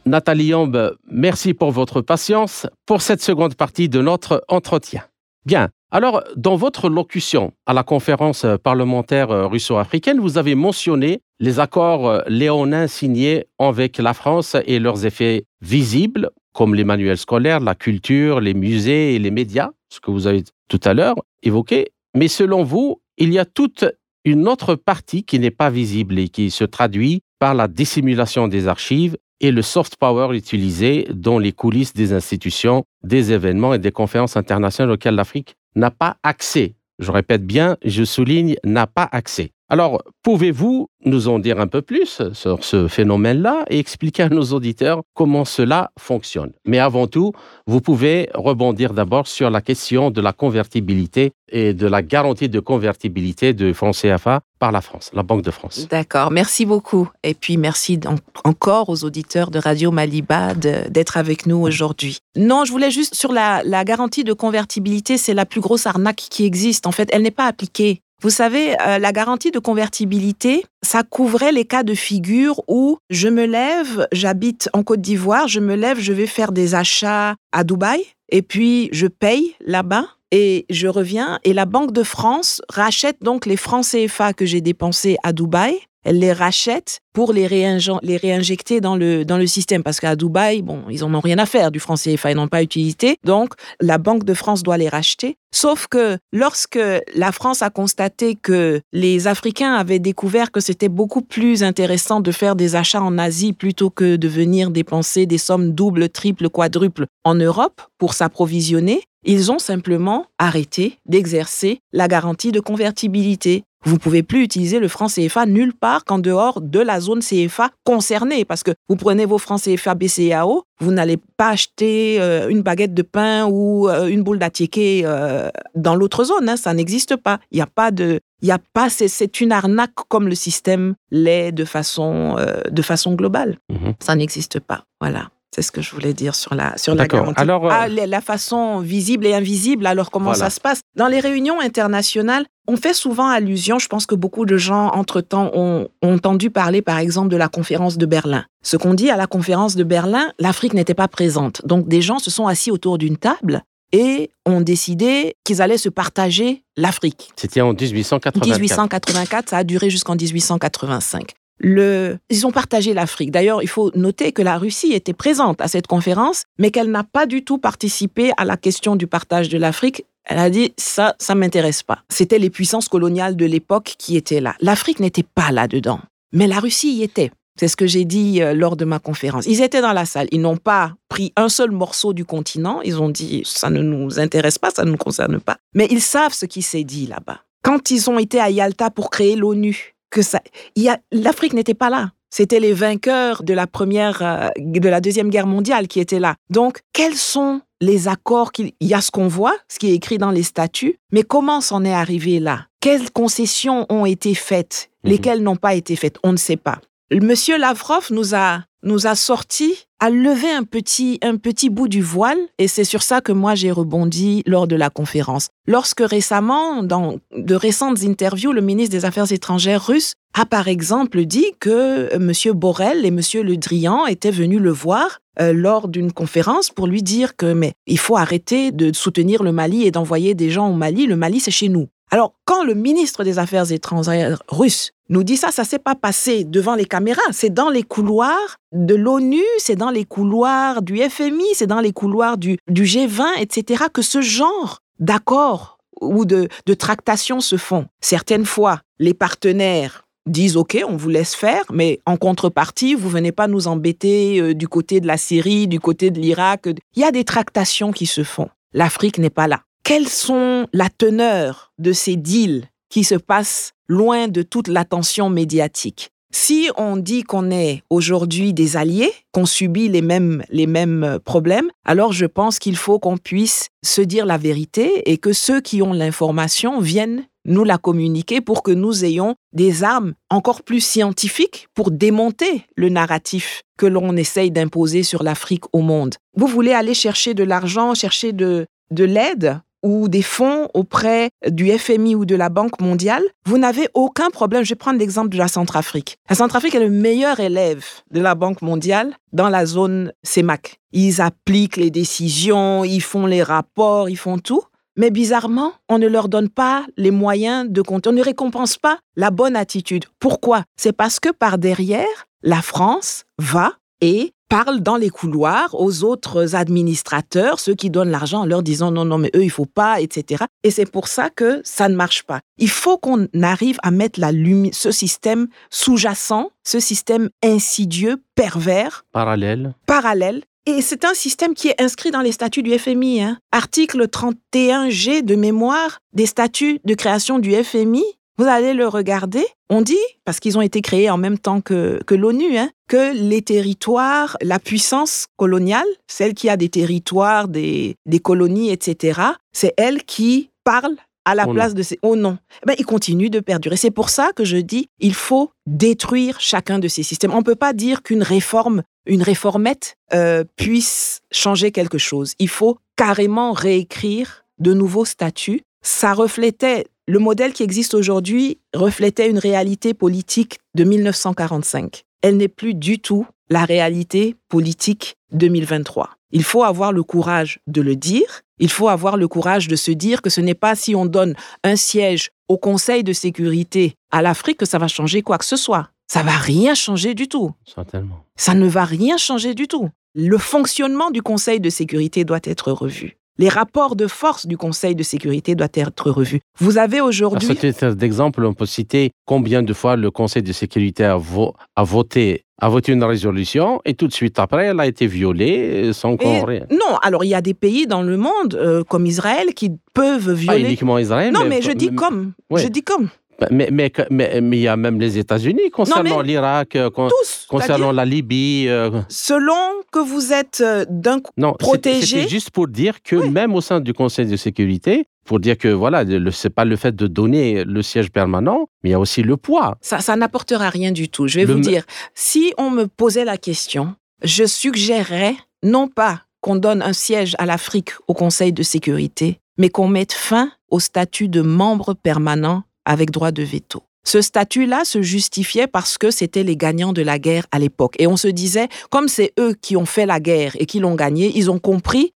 Nathalie Yambe, merci pour votre patience pour cette seconde partie de notre entretien. Bien, alors dans votre locution à la conférence parlementaire russo-africaine, vous avez mentionné les accords léonins signés avec la France et leurs effets visibles, comme les manuels scolaires, la culture, les musées et les médias, ce que vous avez tout à l'heure évoqué. Mais selon vous, il y a toute une autre partie qui n'est pas visible et qui se traduit par la dissimulation des archives et le soft power utilisé dans les coulisses des institutions, des événements et des conférences internationales auxquelles l'Afrique n'a pas accès. Je répète bien, je souligne, n'a pas accès. Alors, pouvez-vous nous en dire un peu plus sur ce phénomène-là et expliquer à nos auditeurs comment cela fonctionne? Mais avant tout, vous pouvez rebondir d'abord sur la question de la convertibilité et de la garantie de convertibilité de francs CFA par la France, la Banque de France. D'accord, merci beaucoup. Et puis merci encore aux auditeurs de Radio Maliba d'être avec nous aujourd'hui. Non, je voulais juste sur la garantie de convertibilité, c'est la plus grosse arnaque qui existe. En fait, elle n'est pas appliquée. Vous savez, euh, la garantie de convertibilité, ça couvrait les cas de figure où je me lève, j'habite en Côte d'Ivoire, je me lève, je vais faire des achats à Dubaï, et puis je paye là-bas, et je reviens, et la Banque de France rachète donc les francs CFA que j'ai dépensés à Dubaï, elle les rachète pour les, réinjecter dans le, dans le système. Parce qu'à Dubaï, bon, ils n'en ont rien à faire du franc CFA, ils n'ont pas utilité. Donc, la Banque de France doit les racheter. Sauf que lorsque la France a constaté que les Africains avaient découvert que c'était beaucoup plus intéressant de faire des achats en Asie plutôt que de venir dépenser des sommes doubles, triples, quadruples en Europe pour s'approvisionner, ils ont simplement arrêté d'exercer la garantie de convertibilité. Vous ne pouvez plus utiliser le franc CFA nulle part qu'en dehors de la zone CFA concernée, parce que vous prenez vos francs CFA BCAO, vous n'allez pas acheter euh, une baguette de pain ou euh, une boule d'attiéké euh, dans l'autre zone, hein, ça n'existe pas. Il n'y a pas de, il y a pas, c'est une arnaque comme le système l'est de façon, de façon globale. Mmh. Ça n'existe pas. Voilà. C'est ce que je voulais dire sur la, sur la garantie. Alors, euh... ah, la façon visible et invisible, alors comment voilà. ça se passe? Dans les réunions internationales, on fait souvent allusion, je pense que beaucoup de gens, entre-temps, ont, ont, entendu parler, par exemple, de la conférence de Berlin. Ce qu'on dit à la conférence de Berlin, l'Afrique n'était pas présente. Donc, des gens se sont assis autour d'une table et ont décidé qu'ils allaient se partager l'Afrique. C'était en 1884. 1884, ça a duré jusqu'en 1885. Le, ils ont partagé l'Afrique. D'ailleurs, il faut noter que la Russie était présente à cette conférence, mais qu'elle n'a pas du tout participé à la question du partage de l'Afrique. Elle a dit ça, ça m'intéresse pas. C'était les puissances coloniales de l'époque qui étaient là. L'Afrique n'était pas là-dedans, mais la Russie y était. C'est ce que j'ai dit euh, lors de ma conférence. Ils étaient dans la salle. Ils n'ont pas pris un seul morceau du continent. Ils ont dit ça ne nous intéresse pas, ça ne nous concerne pas. Mais ils savent ce qui s'est dit là-bas. Quand ils ont été à Yalta pour créer l'ONU, que ça, l'Afrique n'était pas là. C'était les vainqueurs de la première, euh, de la deuxième guerre mondiale qui étaient là. Donc, quels sont les accords qu'il y a ce qu'on voit, ce qui est écrit dans les statuts, mais comment s'en est arrivé là? Quelles concessions ont été faites, mhm. lesquelles n'ont pas été faites? On ne sait pas. Monsieur Lavrov nous a nous a sorti à lever un petit bout du voile et c'est sur ça que moi j'ai rebondi lors de la conférence. Lorsque récemment dans de récentes interviews le ministre des Affaires étrangères russe a par exemple dit que monsieur Borrell et monsieur Le Drian étaient venus le voir euh, lors d'une conférence pour lui dire que mais il faut arrêter de soutenir le Mali et d'envoyer des gens au Mali, le Mali c'est chez nous. Alors, quand le ministre des Affaires étrangères russe nous dit ça, ça s'est pas passé devant les caméras, c'est dans les couloirs de l'ONU, c'est dans les couloirs du FMI, c'est dans les couloirs du, G20, etc., que ce genre d'accords ou de, tractations se font. Certaines fois, les partenaires disent OK, on vous laisse faire, mais en contrepartie, vous venez pas nous embêter euh, du côté de la Syrie, du côté de l'Irak. Il y a des tractations qui se font. L'Afrique n'est pas là. Quelles sont la teneur de ces deals qui se passent loin de toute l'attention médiatique? Si on dit qu'on est aujourd'hui des alliés, qu'on subit les mêmes, les mêmes problèmes, alors je pense qu'il faut qu'on puisse se dire la vérité et que ceux qui ont l'information viennent nous la communiquer pour que nous ayons des armes encore plus scientifiques pour démonter le narratif que l'on essaye d'imposer sur l'Afrique au monde. Vous voulez aller chercher de l'argent, chercher de, de l'aide? Ou des fonds auprès du FMI ou de la Banque mondiale, vous n'avez aucun problème. Je vais prendre l'exemple de la Centrafrique. La Centrafrique est le meilleur élève de la Banque mondiale dans la zone CEMAC. Ils appliquent les décisions, ils font les rapports, ils font tout. Mais bizarrement, on ne leur donne pas les moyens de compter. On ne récompense pas la bonne attitude. Pourquoi? C'est parce que par derrière, la France va et parle dans les couloirs aux autres administrateurs, ceux qui donnent l'argent, en leur disant non, non, mais eux, il faut pas, etc. Et c'est pour ça que ça ne marche pas. Il faut qu'on arrive à mettre la ce système sous-jacent, ce système insidieux, pervers. Parallèle. Parallèle. Et c'est un système qui est inscrit dans les statuts du FMI. Hein. Article 31G de mémoire des statuts de création du FMI vous allez le regarder. On dit, parce qu'ils ont été créés en même temps que, que l'ONU, hein, que les territoires, la puissance coloniale, celle qui a des territoires, des, des colonies, etc., c'est elle qui parle à la place de ces... Oh non. Eh ben, il continue de perdurer. C'est pour ça que je dis, il faut détruire chacun de ces systèmes. On ne peut pas dire qu'une réforme, une réformette euh, puisse changer quelque chose. Il faut carrément réécrire de nouveaux statuts. Ça reflétait le modèle qui existe aujourd'hui reflétait une réalité politique de 1945. Elle n'est plus du tout la réalité politique 2023. Il faut avoir le courage de le dire. Il faut avoir le courage de se dire que ce n'est pas si on donne un siège au Conseil de sécurité à l'Afrique que ça va changer quoi que ce soit. Ça va rien changer du tout. Certainement. Ça ne va rien changer du tout. Le fonctionnement du Conseil de sécurité doit être revu les rapports de force du Conseil de sécurité doivent être revus. Vous avez aujourd'hui... À titre d'exemple, on peut citer combien de fois le Conseil de sécurité a, voté a voté une résolution et tout de suite après, elle a été violée sans qu'on rien. Non, alors il y a des pays dans le monde euh, comme Israël qui peuvent violer. Pas uniquement Israël. Non, mais, je dis comme. Je dis comme. Mais, mais, mais, il y a même les États-Unis concernant l'Irak, euh, concernant la Libye. Euh. Selon que vous êtes euh, d'un non, protégé. C'est juste pour dire que même au sein du Conseil de sécurité, pour dire que voilà, c'est pas le fait de donner le siège permanent, mais il y a aussi le poids. Ça, ça n'apportera rien du tout. Je vais vous dire, si on me posait la question, je suggérerais non pas qu'on donne un siège à l'Afrique au Conseil de sécurité, mais qu'on mette fin au statut de membre permanent avec droit de veto. Ce statut-là se justifiait parce que c'était les gagnants de la guerre à l'époque. Et on se disait, comme c'est eux qui ont fait la guerre et qui l'ont gagnée, ils ont compris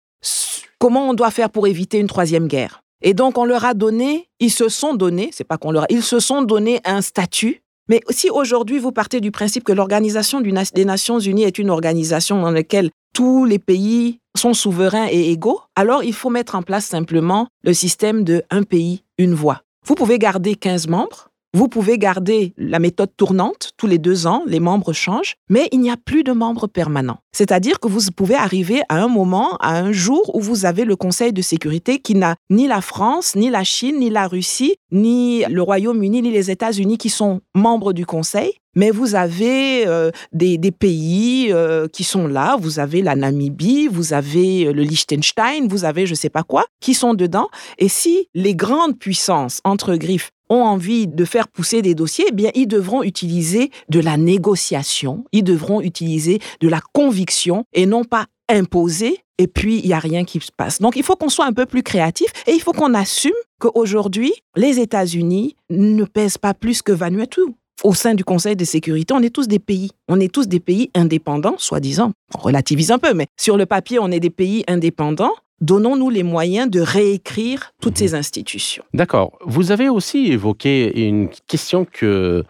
comment on doit faire pour éviter une troisième guerre. Et donc on leur a donné, ils se sont donné, c'est pas qu'on leur a, ils se sont donné un statut, Mais si aujourd'hui vous partez du principe que l'Organisation des Nations Unies est une organisation dans laquelle tous les pays sont souverains et égaux, alors il faut mettre en place simplement le système de un pays, une voix. Vous pouvez garder 15 membres, vous pouvez garder la méthode tournante, tous les deux ans, les membres changent, mais il n'y a plus de membres permanents. C'est-à-dire que vous pouvez arriver à un moment, à un jour où vous avez le Conseil de sécurité qui n'a ni la France, ni la Chine, ni la Russie, ni le Royaume-Uni, ni les États-Unis qui sont membres du Conseil, mais vous avez euh, des, pays euh, qui sont là, vous avez la Namibie, vous avez euh, le Liechtenstein, vous avez je ne sais pas quoi, qui sont dedans. Et si les grandes puissances, entre griffes, ont envie de faire pousser des dossiers, eh bien, ils devront utiliser de la négociation, ils devront utiliser de la conviction et non pas imposer et puis il n'y a rien qui se passe. Donc il faut qu'on soit un peu plus créatif et il faut qu'on assume qu'aujourd'hui, les États-Unis ne pèsent pas plus que Vanuatu. Au sein du Conseil de sécurité, on est tous des pays. On est tous des pays indépendants, soi-disant. On relativise un peu, mais sur le papier, on est des pays indépendants donnons-nous les moyens de réécrire toutes ces institutions. D'accord. Vous avez aussi évoqué une question que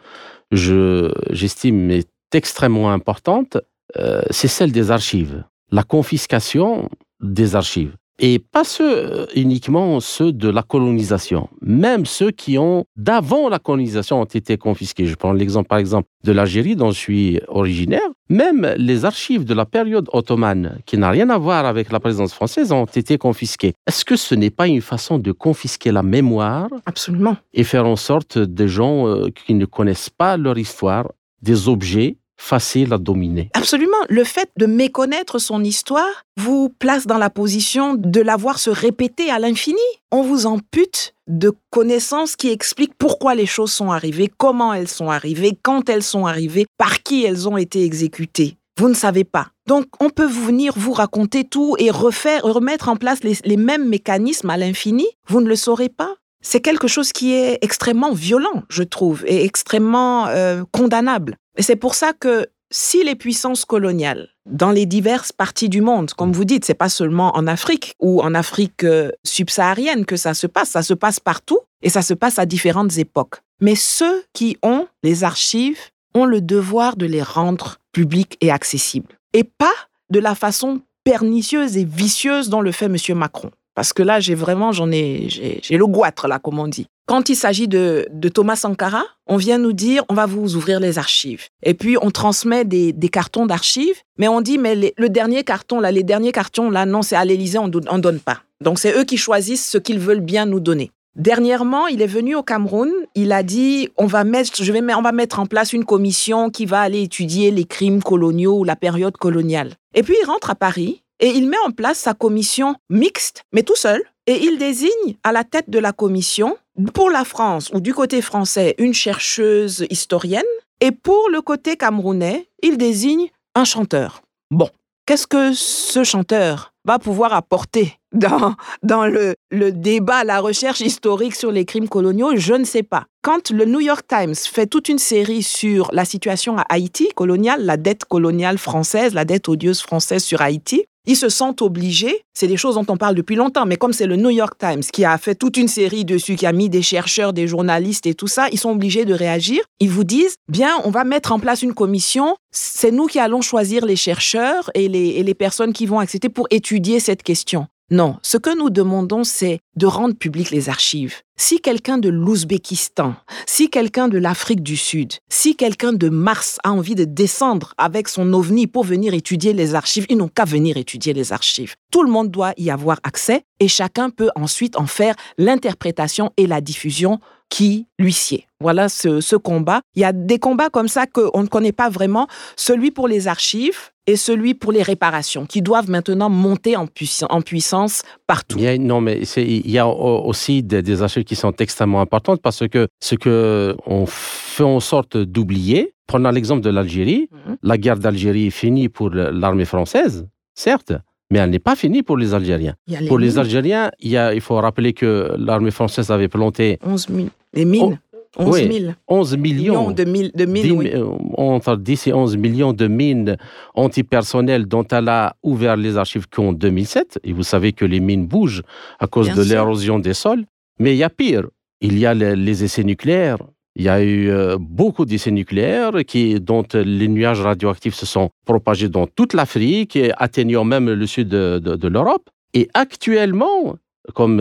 j'estime est extrêmement importante, euh, c'est celle des archives. La confiscation des archives et pas ceux euh, uniquement ceux de la colonisation, même ceux qui ont d'avant la colonisation ont été confisqués. Je prends l'exemple par exemple de l'Algérie dont je suis originaire. Même les archives de la période ottomane, qui n'a rien à voir avec la présence française, ont été confisquées. Est-ce que ce n'est pas une façon de confisquer la mémoire? Absolument. Et faire en sorte des gens euh, qui ne connaissent pas leur histoire, des objets facile à dominer. Absolument. Le fait de méconnaître son histoire vous place dans la position de la voir se répéter à l'infini. On vous ampute de connaissances qui expliquent pourquoi les choses sont arrivées, comment elles sont arrivées, quand elles sont arrivées, par qui elles ont été exécutées. Vous ne savez pas. Donc, on peut venir vous raconter tout et refaire, remettre en place les, mêmes mécanismes à l'infini. Vous ne le saurez pas. C'est quelque chose qui est extrêmement violent, je trouve, et extrêmement euh, condamnable. Et c'est pour ça que si les puissances coloniales, dans les diverses parties du monde, comme vous dites, c'est pas seulement en Afrique ou en Afrique euh, subsaharienne que ça se passe, ça se passe partout et ça se passe à différentes époques. Mais ceux qui ont les archives ont le devoir de les rendre publiques et accessibles. Et pas de la façon pernicieuse et vicieuse dont le fait M. Macron. Parce que là, j'ai vraiment, j'en ai, j'ai le goitre, là, comme on dit. Quand il s'agit de, Thomas Sankara, on vient nous dire, on va vous ouvrir les archives. Et puis, on transmet des, cartons d'archives, mais on dit, mais le dernier carton, là, les derniers cartons, là, non, c'est à l'Élysée, on ne donne pas. Donc, c'est eux qui choisissent ce qu'ils veulent bien nous donner. Dernièrement, il est venu au Cameroun. Il a dit on va mettre, je vais, on va mettre en place une commission qui va aller étudier les crimes coloniaux ou la période coloniale. Et puis il rentre à Paris et il met en place sa commission mixte, mais tout seul. Et il désigne à la tête de la commission pour la France ou du côté français une chercheuse historienne et pour le côté camerounais, il désigne un chanteur. Bon, qu'est-ce que ce chanteur va pouvoir apporter dans, dans le, le débat, la recherche historique sur les crimes coloniaux? Je ne sais pas. Quand le New York Times fait toute une série sur la situation à Haïti coloniale, la dette coloniale française, la dette odieuse française sur Haïti, ils se sentent obligés, c'est des choses dont on parle depuis longtemps, mais comme c'est le New York Times qui a fait toute une série dessus, qui a mis des chercheurs, des journalistes et tout ça, ils sont obligés de réagir. Ils vous disent, bien, on va mettre en place une commission, c'est nous qui allons choisir les chercheurs et les, et les personnes qui vont accepter pour étudier cette question. Non, ce que nous demandons, c'est de rendre publiques les archives. Si quelqu'un de l'Ouzbékistan, si quelqu'un de l'Afrique du Sud, si quelqu'un de Mars a envie de descendre avec son ovni pour venir étudier les archives, ils n'ont qu'à venir étudier les archives. Tout le monde doit y avoir accès et chacun peut ensuite en faire l'interprétation et la diffusion qui lui sied. Voilà ce, ce, combat. Il y a des combats comme ça qu'on ne connaît pas vraiment. Celui pour les archives, et celui pour les réparations, qui doivent maintenant monter en, puissance partout. Il non, mais il y a aussi des, des, archives qui sont extrêmement importantes parce que ce qu'on fait en sorte d'oublier, prenons l'exemple de l'Algérie, mhm. la guerre d'Algérie est finie pour l'armée française, certes, mais elle n'est pas finie pour les Algériens. pour les Algériens, il, y a, il faut rappeler que l'armée française avait planté 11 000 les mines. 11 000. 11 millions, de, mille, de mines. oui. Euh, entre 10 et 11 millions de mines antipersonnelles dont elle a ouvert les archives qu'en 2007. Et vous savez que les mines bougent à cause de l'érosion des sols. Mais il y a pire. Il y a les, essais nucléaires Il y a eu euh, beaucoup d'essais nucléaires qui, dont les nuages radioactifs se sont propagés dans toute l'Afrique atteignant même le sud de, l'Europe. Et actuellement, comme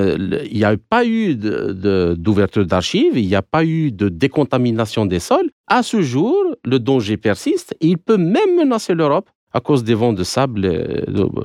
il n'y a pas eu d'ouverture d'archives, il n'y a pas eu de décontamination des sols, à ce jour, le danger persiste et il peut même menacer l'Europe à cause des vents de sable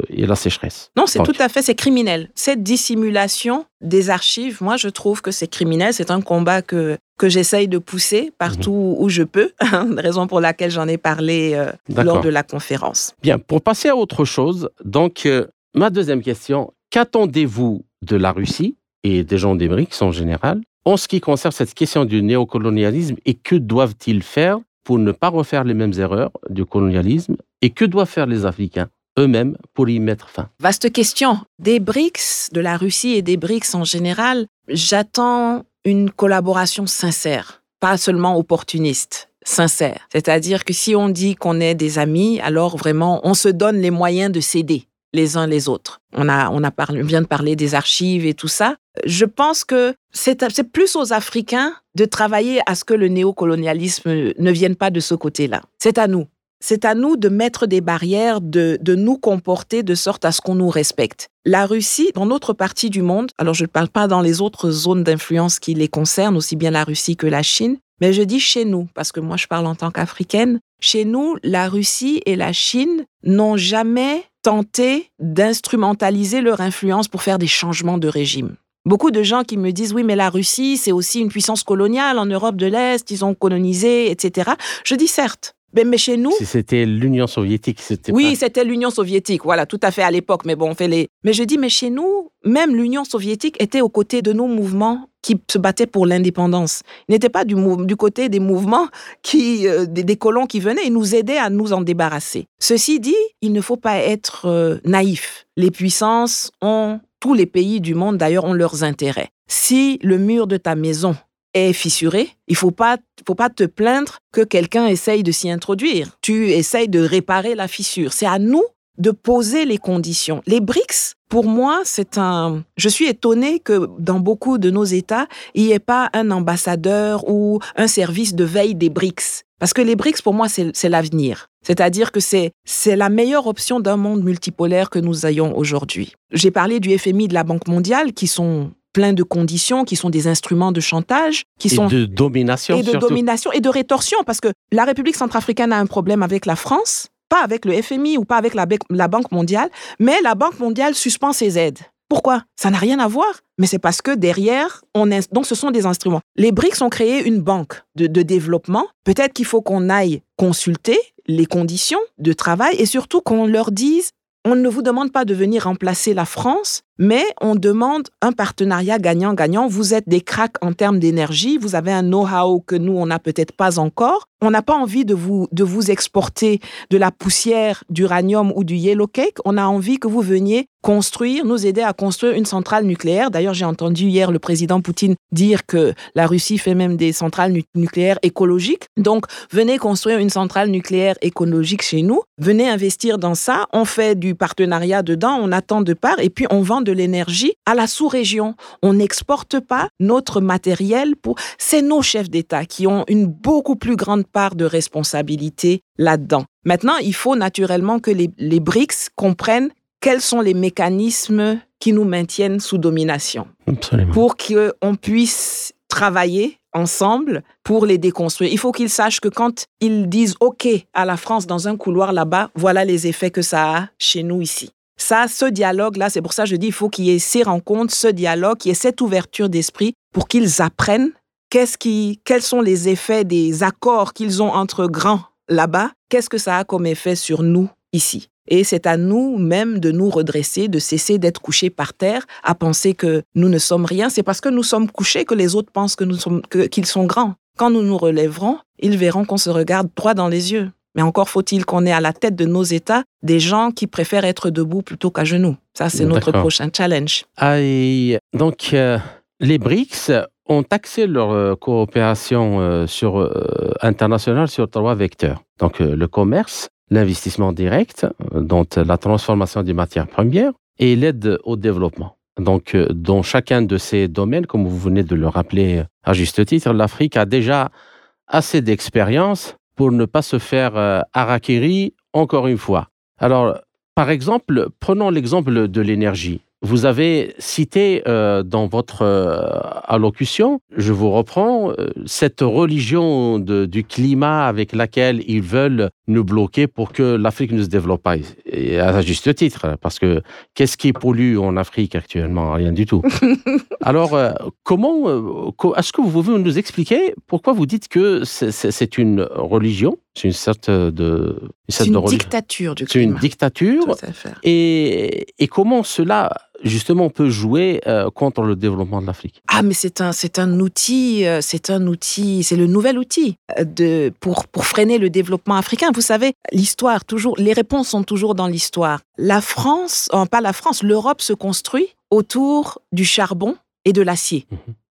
et la sécheresse. Non, c'est tout à fait, c'est criminel. Cette dissimulation des archives, moi, je trouve que c'est criminel. C'est un combat que, que j'essaye de pousser partout mhm. où je peux, raison pour laquelle j'en ai parlé euh, lors de la conférence. Bien, pour passer à autre chose, donc, euh, ma deuxième question, qu'attendez-vous de la Russie et des gens des BRICS en général en ce qui concerne cette question du néocolonialisme et que doivent-ils faire pour ne pas refaire les mêmes erreurs du colonialisme Et que doivent faire les Africains eux-mêmes pour y mettre fin? Vaste question. Des BRICS, de la Russie et des BRICS en général, j'attends une collaboration sincère, pas seulement opportuniste sincère. C'est-à-dire que si on dit qu'on est des amis, alors vraiment, on se donne les moyens de s'aider les uns les autres. On a, on a parlé, vient de parler des archives et tout ça. Je pense que c'est plus aux Africains de travailler à ce que le néocolonialisme ne vienne pas de ce côté-là. C'est à nous. C'est à nous de mettre des barrières, de, de nous comporter de sorte à ce qu'on nous respecte. La Russie, dans notre partie du monde, alors je ne parle pas dans les autres zones d'influence qui les concernent, aussi bien la Russie que la Chine, mais je dis chez nous, parce que moi je parle en tant qu'Africaine, chez nous, la Russie et la Chine n'ont jamais tenté d'instrumentaliser leur influence pour faire des changements de régime. Beaucoup de gens qui me disent oui, mais la Russie, c'est aussi une puissance coloniale en Europe de l'Est, ils ont colonisé, etc. Je dis certes, mais, chez nous. Si c'était l'Union soviétique, c'était. Oui, c'était l'Union soviétique, voilà, tout à fait à l'époque. Mais bon, on fait les. Mais je dis, mais chez nous, même l'Union soviétique était aux côtés de nos mouvements qui se battaient pour l'indépendance. Il n'était pas du, du, côté des mouvements qui, euh, des, colons qui venaient, ils nous aidaient à nous en débarrasser. Ceci dit, il ne faut pas être euh, naïf. Les puissances ont, tous les pays du monde d'ailleurs, ont leurs intérêts. Si le mur de ta maison est fissuré, il faut pas, faut pas te plaindre que quelqu'un essaye de s'y introduire. Tu essayes de réparer la fissure. C'est à nous de poser les conditions. Les BRICS, pour moi, c'est un... Je suis étonnée que dans beaucoup de nos États, il n'y ait pas un ambassadeur ou un service de veille des BRICS. Parce que les BRICS, pour moi, c'est l'avenir. C'est-à-dire que c'est la meilleure option d'un monde multipolaire que nous ayons aujourd'hui. J'ai parlé du FMI de la Banque mondiale, qui sont plein de conditions qui sont des instruments de chantage, qui et sont de domination et de domination et de rétorsion parce que la République centrafricaine a un problème avec la France, pas avec le FMI ou pas avec la, la Banque mondiale, mais la Banque mondiale suspend ses aides. Pourquoi? Ça n'a rien à voir. Mais c'est parce que derrière, on est... donc ce sont des instruments. Les BRICS ont créé une banque de, de développement. Peut-être qu'il faut qu'on aille consulter les conditions de travail et surtout qu'on leur dise on ne vous demande pas de venir remplacer la France, mais on demande un partenariat gagnant-gagnant. Vous êtes des cracks en termes d'énergie, vous avez un know-how que nous, on n'a peut-être pas encore. On n'a pas envie de vous, de vous exporter de la poussière d'uranium ou du yellow cake. On a envie que vous veniez construire, nous aider à construire une centrale nucléaire. D'ailleurs, j'ai entendu hier le président Poutine dire que la Russie fait même des centrales nucléaires écologiques. Donc, venez construire une centrale nucléaire écologique chez nous. Venez investir dans ça. On fait du partenariat dedans, on attend de part et puis on vend de l'énergie à la sous-région. On n'exporte pas notre matériel pour. C'est nos chefs d'État qui ont une beaucoup plus grande part de responsabilité là-dedans. Maintenant, il faut naturellement que les, les BRICS comprennent quels sont les mécanismes qui nous maintiennent sous domination. Absolument. Pour qu'on puisse travailler ensemble pour les déconstruire. Il faut qu'ils sachent que quand ils disent OK à la France dans un couloir là-bas, voilà les effets que ça a chez nous ici. Ça, ce dialogue-là, c'est pour ça que je dis il faut qu'il y ait ces rencontres, ce dialogue, qu'il y ait cette ouverture d'esprit pour qu'ils apprennent qu'est-ce qui, quels sont les effets des accords qu'ils ont entre grands là-bas, qu'est-ce que ça a comme effet sur nous ici? Et c'est à nous même de nous redresser, de cesser d'être couchés par terre, à penser que nous ne sommes rien. C'est parce que nous sommes couchés que les autres pensent qu'ils sont grands. Quand nous nous relèverons, ils verront qu'on se regarde droit dans les yeux. Mais encore faut-il qu'on ait à la tête de nos États des gens qui préfèrent être debout plutôt qu'à genoux. Ça, c'est notre prochain challenge. donc, euh, les BRICS ont axé leur euh, coopération euh, sur, internationale sur trois vecteurs. Donc, le commerce, l'investissement direct, dont la transformation des matières premières, et l'aide au développement. Donc, dans chacun de ces domaines, comme vous venez de le rappeler à juste titre, l'Afrique a déjà assez d'expérience pour ne pas se faire euh, harakiri encore une fois. Alors, par exemple, prenons l'exemple de l'énergie. Vous avez cité euh, dans votre euh, allocution, je vous reprends, euh, cette religion de, du climat avec laquelle ils veulent nous bloquer pour que l'Afrique ne se développe pas. Et à juste titre, parce que qu'est-ce qui pollue en Afrique actuellement? Rien du tout. Alors, comment, co- est-ce que vous pouvez nous expliquer pourquoi vous dites que c'est une religion? C'est une sorte de... une C'est de une dictature du C'est une climat. dictature. Tout à fait. Et, et comment cela, justement, peut jouer euh, contre le développement de l'Afrique? Ah, mais c'est un, c'est un outil, euh, c'est un outil, c'est le nouvel outil euh, de, pour, pour freiner le développement africain. Vous savez, l'histoire, toujours, les réponses sont toujours dans l'histoire. La France, euh, pas la France, l'Europe se construit autour du charbon et de l'acier.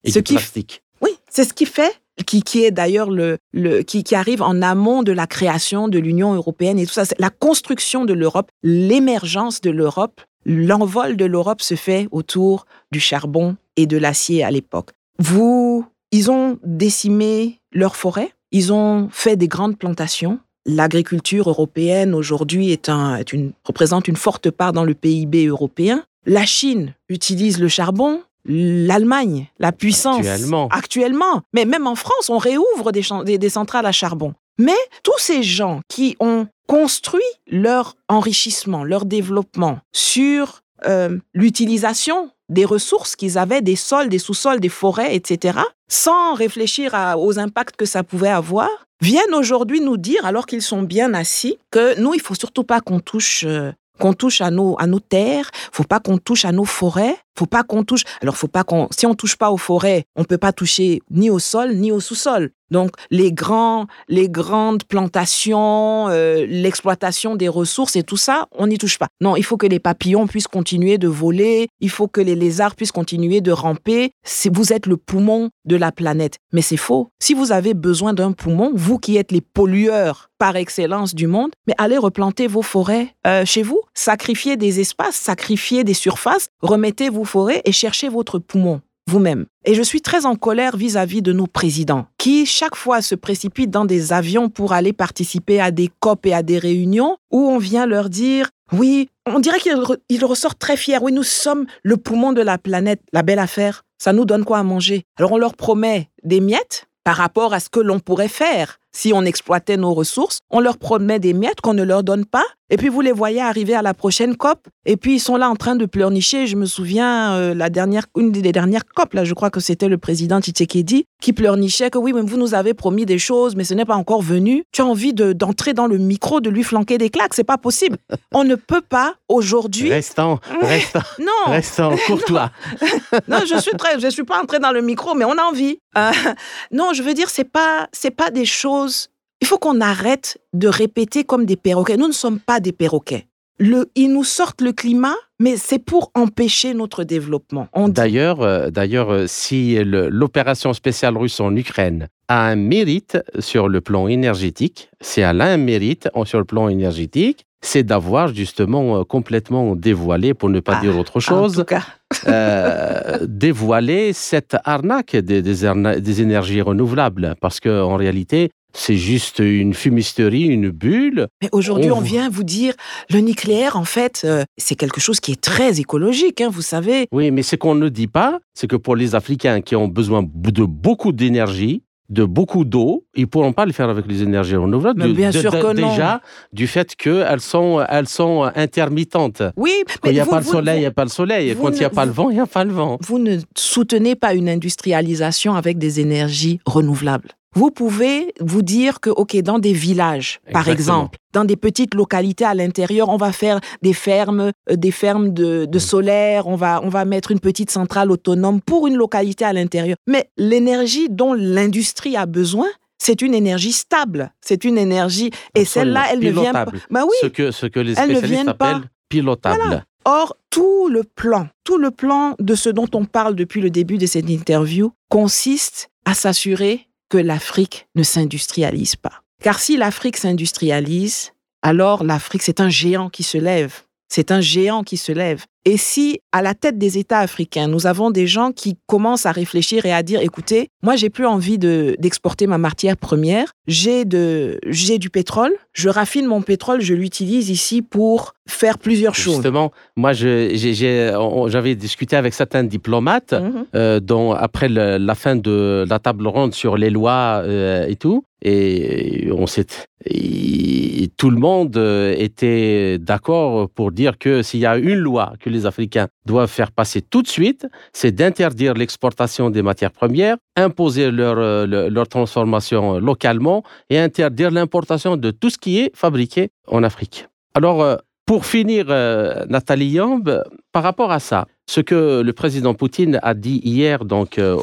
Et Ce du qui- plastique. Oui, c'est ce qui fait, qui, qui est d'ailleurs le, le qui, qui arrive en amont de la création de l'Union européenne et tout ça. La construction de l'Europe, l'émergence de l'Europe, l'envol de l'Europe se fait autour du charbon et de l'acier à l'époque. Vous, ils ont décimé leurs forêts, ils ont fait des grandes plantations. L'agriculture européenne aujourd'hui est un, est une, représente une forte part dans le PIB européen. La Chine utilise le charbon, l'Allemagne, la puissance. Actuellement. Actuellement. Mais même en France, on réouvre des, chan- des- des centrales à charbon. Mais tous ces gens qui ont construit leur enrichissement, leur développement sur euh, l'utilisation des ressources qu'ils avaient, des sols, des sous-sols, des forêts, etc., sans réfléchir à- aux impacts que ça pouvait avoir, viennent aujourd'hui nous dire, alors qu'ils sont bien assis, que nous, il faut surtout pas qu'on touche euh, qu'on touche à nos à nos terres, faut pas qu'on touche à nos forêts, faut pas qu'on touche. Alors faut pas qu'on si on touche pas aux forêts, on peut pas toucher ni au sol ni au sous-sol. Donc les grands les grandes plantations, euh, l'exploitation des ressources et tout ça, on n'y touche pas. Non, il faut que les papillons puissent continuer de voler, il faut que les lézards puissent continuer de ramper. Vous êtes le poumon de la planète. Mais c'est faux. Si vous avez besoin d'un poumon, vous qui êtes les pollueurs par excellence du monde, mais allez replanter vos forêts euh, chez vous, sacrifiez des espaces, sacrifiez des surfaces, remettez vos forêts et cherchez votre poumon vous-même. Et je suis très en colère vis-à-vis de nos présidents, qui chaque fois se précipitent dans des avions pour aller participer à des COP et à des réunions où on vient leur dire, oui, on dirait qu'ils re- ils ressortent très fiers, oui, nous sommes le poumon de la planète, la belle affaire, ça nous donne quoi à manger? Alors on leur promet des miettes par rapport à ce que l'on pourrait faire si on exploitait nos ressources. On leur promet des miettes qu'on ne leur donne pas. Et puis vous les voyez arriver à la prochaine COP. Et puis ils sont là en train de pleurnicher. Je me souviens, euh, la dernière, une des dernières COP, là, je crois que c'était le président Tshisekedi qui pleurnichait que oui, mais vous nous avez promis des choses, mais ce n'est pas encore venu. Tu as envie de- d'entrer dans le micro, de lui flanquer des claques. C'est pas possible. On ne peut pas aujourd'hui. Restant, restant, Non, restant courtois. non, je suis très, je suis pas entrée dans le micro, mais on a envie. Euh, non, je veux dire, c'est pas, c'est pas des choses. Il faut qu'on arrête de répéter comme des perroquets. Nous ne sommes pas des perroquets. Le, ils nous sortent le climat, mais c'est pour empêcher notre développement. D'ailleurs, euh, d'ailleurs, euh, si l'opération spéciale russe en Ukraine a un mérite sur le plan énergétique, c'est elle a un mérite sur le plan énergétique, c'est d'avoir justement euh, complètement dévoilé, pour ne pas Ah, dire autre chose, euh, dévoilé cette arnaque des, des arna- des énergies renouvelables, parce que en réalité, c'est juste une fumisterie, une bulle. mais aujourd'hui, on vient vous dire le nucléaire, en fait, euh, c'est quelque chose qui est très écologique, hein, vous savez. Oui, mais ce qu'on ne dit pas, c'est que pour les Africains qui ont besoin de beaucoup d'énergie, de beaucoup d'eau, ils ne pourront pas le faire avec les énergies renouvelables. Mais bien de- sûr de- que non. Déjà, du fait qu'elles sont, elles sont intermittentes. Oui, Quand mais il n'y a vous- pas le soleil, il n'y a pas le soleil. Quand il n'y a pas le vent, il n'y a pas le vent. vous ne soutenez pas une industrialisation avec des énergies renouvelables. Vous pouvez vous dire que, OK, dans des villages, par exemple, dans des petites localités à l'intérieur, on va faire des fermes, euh, des fermes de, Mm. de solaire, on va, on va mettre une petite centrale autonome pour une localité à l'intérieur. Mais l'énergie dont l'industrie a besoin, c'est une énergie stable, c'est une énergie, et celle-là, elle ne vient pas. Pilotable. Bah oui, Ce que, ce que les spécialistes appellent pilotable. Or, tout le plan, tout le plan de ce dont on parle depuis le début de cette interview consiste à s'assurer que l'Afrique ne s'industrialise pas. Car si l'Afrique s'industrialise, alors l'Afrique, c'est un géant qui se lève. C'est un géant qui se lève. Et si à la tête des États africains, nous avons des gens qui commencent à réfléchir et à dire, écoutez, moi j'ai plus envie d'exporter ma matière première, j'ai du pétrole, je raffine mon pétrole, je l'utilise ici pour faire plusieurs choses. Justement, moi j'avais discuté avec certains diplomates, mhm. euh, dont après la fin de la table ronde sur les lois euh, et tout, et on sait, tout le monde euh, était d'accord pour dire que s'il y a une loi que les Africains doivent faire passer tout de suite, c'est d'interdire l'exportation des matières premières, imposer leur, euh, leur transformation localement et interdire l'importation de tout ce qui est fabriqué en Afrique. Alors, euh, pour finir, Nathalie Yamb, par rapport à ça, ce que le président Poutine a dit hier donc euh,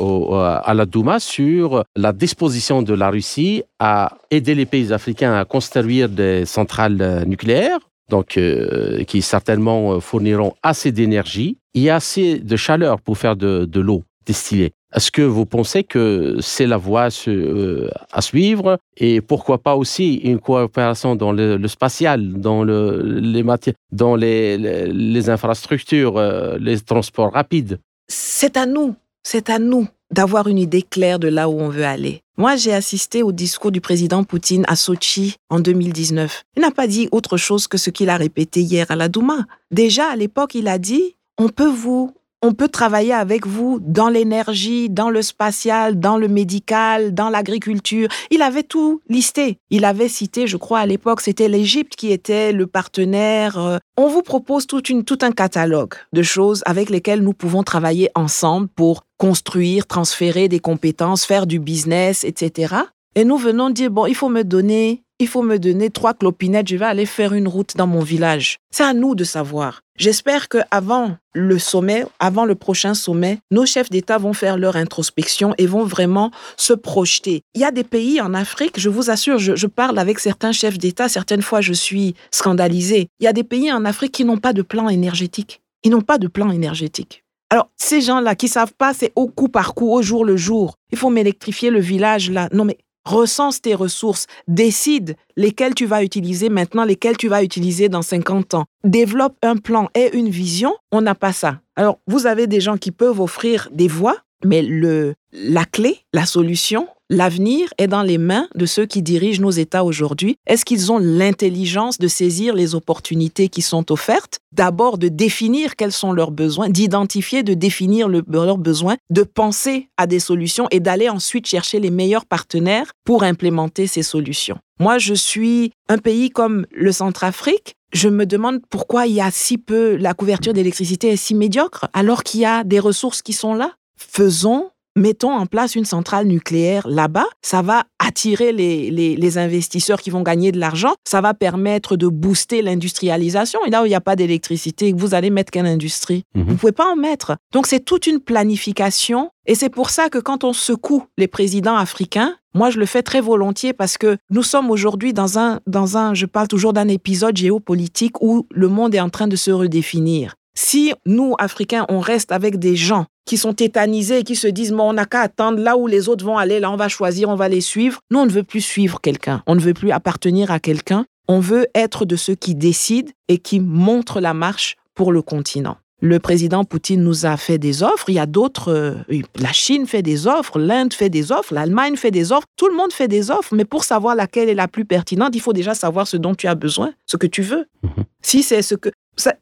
à la Douma sur la disposition de la Russie à aider les pays africains à construire des centrales euh, nucléaires, donc euh, qui certainement fourniront assez d'énergie et assez de chaleur pour faire de l'eau distillée. Est-ce que vous pensez que c'est la voie euh, à suivre? Et pourquoi pas aussi une coopération dans le, spatial, dans, le, les, dans les, infrastructures, euh, les transports rapides? C'est à nous, c'est à nous d'avoir une idée claire de là où on veut aller. Moi, j'ai assisté au discours du président Poutine à Sochi en 2019. Il n'a pas dit autre chose que ce qu'il a répété hier à la Douma. Déjà, à l'époque, il a dit, on peut vous on peut travailler avec vous dans l'énergie, dans le spatial, dans le médical, dans l'agriculture. Il avait tout listé. Il avait cité, je crois à l'époque, c'était l'Égypte qui était le partenaire. Euh. On vous propose tout, un catalogue de choses avec lesquelles nous pouvons travailler ensemble pour construire, transférer des compétences, faire du business, etc. Et nous venons dire, bon, il faut me donner il faut me donner trois clopinettes, je vais aller faire une route dans mon village. C'est à nous de savoir. J'espère que avant le sommet, avant le prochain sommet, nos chefs d'État vont faire leur introspection et vont vraiment se projeter. Il y a des pays en Afrique, je vous assure, je, parle avec certains chefs d'État, certaines fois je suis scandalisée. Il y a des pays en Afrique qui n'ont pas de plan énergétique. Ils n'ont pas de plan énergétique. Alors, ces gens-là qui savent pas, c'est au coup par coup, au jour le jour. Il faut m'électrifier le village là. Non, mais recense tes ressources, décide lesquelles tu vas utiliser maintenant, lesquelles tu vas utiliser dans 50 ans. Développe un plan et une vision, on n'a pas ça. Alors, vous avez des gens qui peuvent offrir des voies, mais le, la clé, la solution, L'avenir est dans les mains de ceux qui dirigent nos États aujourd'hui. Est-ce qu'ils ont l'intelligence de saisir les opportunités qui sont offertes? D'abord de définir quels sont leurs besoins, d'identifier, de définir leurs besoins, de penser à des solutions et d'aller ensuite chercher les meilleurs partenaires pour implémenter ces solutions. Moi, je suis un pays comme le Centrafrique. Je me demande pourquoi il y a si peu, la couverture d'électricité est si médiocre alors qu'il y a des ressources qui sont là. Faisons mettons en place une centrale nucléaire là-bas, ça va attirer les, les, investisseurs qui vont gagner de l'argent, ça va permettre de booster l'industrialisation. Et là où il n'y a pas d'électricité, vous allez mettre quelle industrie? Mhm. Vous ne pouvez pas en mettre. Donc c'est toute une planification. Et c'est pour ça que quand on secoue les présidents africains, moi, je le fais très volontiers parce que nous sommes aujourd'hui dans un, dans un, je parle toujours d'un épisode géopolitique où le monde est en train de se redéfinir. Si nous, Africains, on reste avec des gens qui sont tétanisés et qui se disent, on n'a qu'à attendre là où les autres vont aller, là on va choisir, on va les suivre. Nous, on ne veut plus suivre quelqu'un, on ne veut plus appartenir à quelqu'un, on veut être de ceux qui décident et qui montrent la marche pour le continent. Le président Poutine nous a fait des offres. Il y a d'autres. Euh, la Chine fait des offres, l'Inde fait des offres, l'Allemagne fait des offres. Tout le monde fait des offres. Mais pour savoir laquelle est la plus pertinente, il faut déjà savoir ce dont tu as besoin, ce que tu veux. Mhm. Si c'est ce que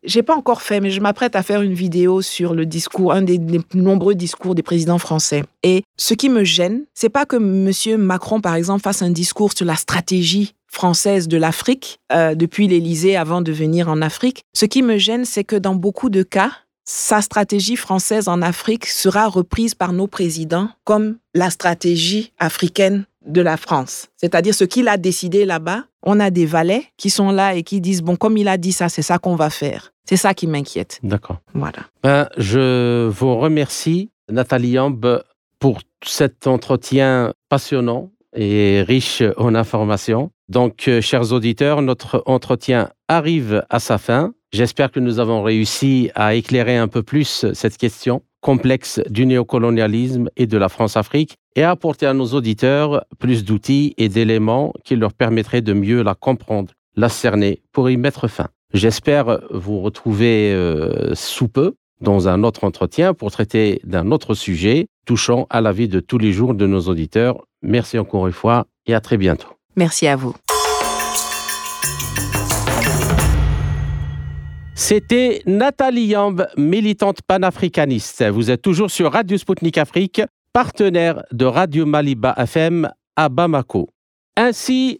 j'ai pas encore fait, mais je m'apprête à faire une vidéo sur le discours, un des, nombreux discours des présidents français. Et ce qui me gêne, c'est pas que M. Macron, par exemple, fasse un discours sur la stratégie française de l'Afrique euh, depuis l'Élysée avant de venir en Afrique. Ce qui me gêne, c'est que dans beaucoup de cas, sa stratégie française en Afrique sera reprise par nos présidents comme la stratégie africaine de la France. C'est-à-dire ce qu'il a décidé là-bas, on a des valets qui sont là et qui disent, bon, comme il a dit ça, c'est ça qu'on va faire. C'est ça qui m'inquiète. D'accord. Voilà. Ben, je vous remercie, Nathalie Yamb, pour cet entretien passionnant et riche en informations. Donc, euh, chers auditeurs, notre entretien arrive à sa fin. J'espère que nous avons réussi à éclairer un peu plus cette question complexe du néocolonialisme et de la France-Afrique et apporter à nos auditeurs plus d'outils et d'éléments qui leur permettraient de mieux la comprendre, la cerner pour y mettre fin. J'espère vous retrouver euh, sous peu dans un autre entretien pour traiter d'un autre sujet touchant à la vie de tous les jours de nos auditeurs. Merci encore une fois et à très bientôt. Merci à vous. C'était Nathalie Yamb, militante panafricaniste. Vous êtes toujours sur Radio Sputnik Afrique, partenaire de Radio Maliba FM à Bamako. Ainsi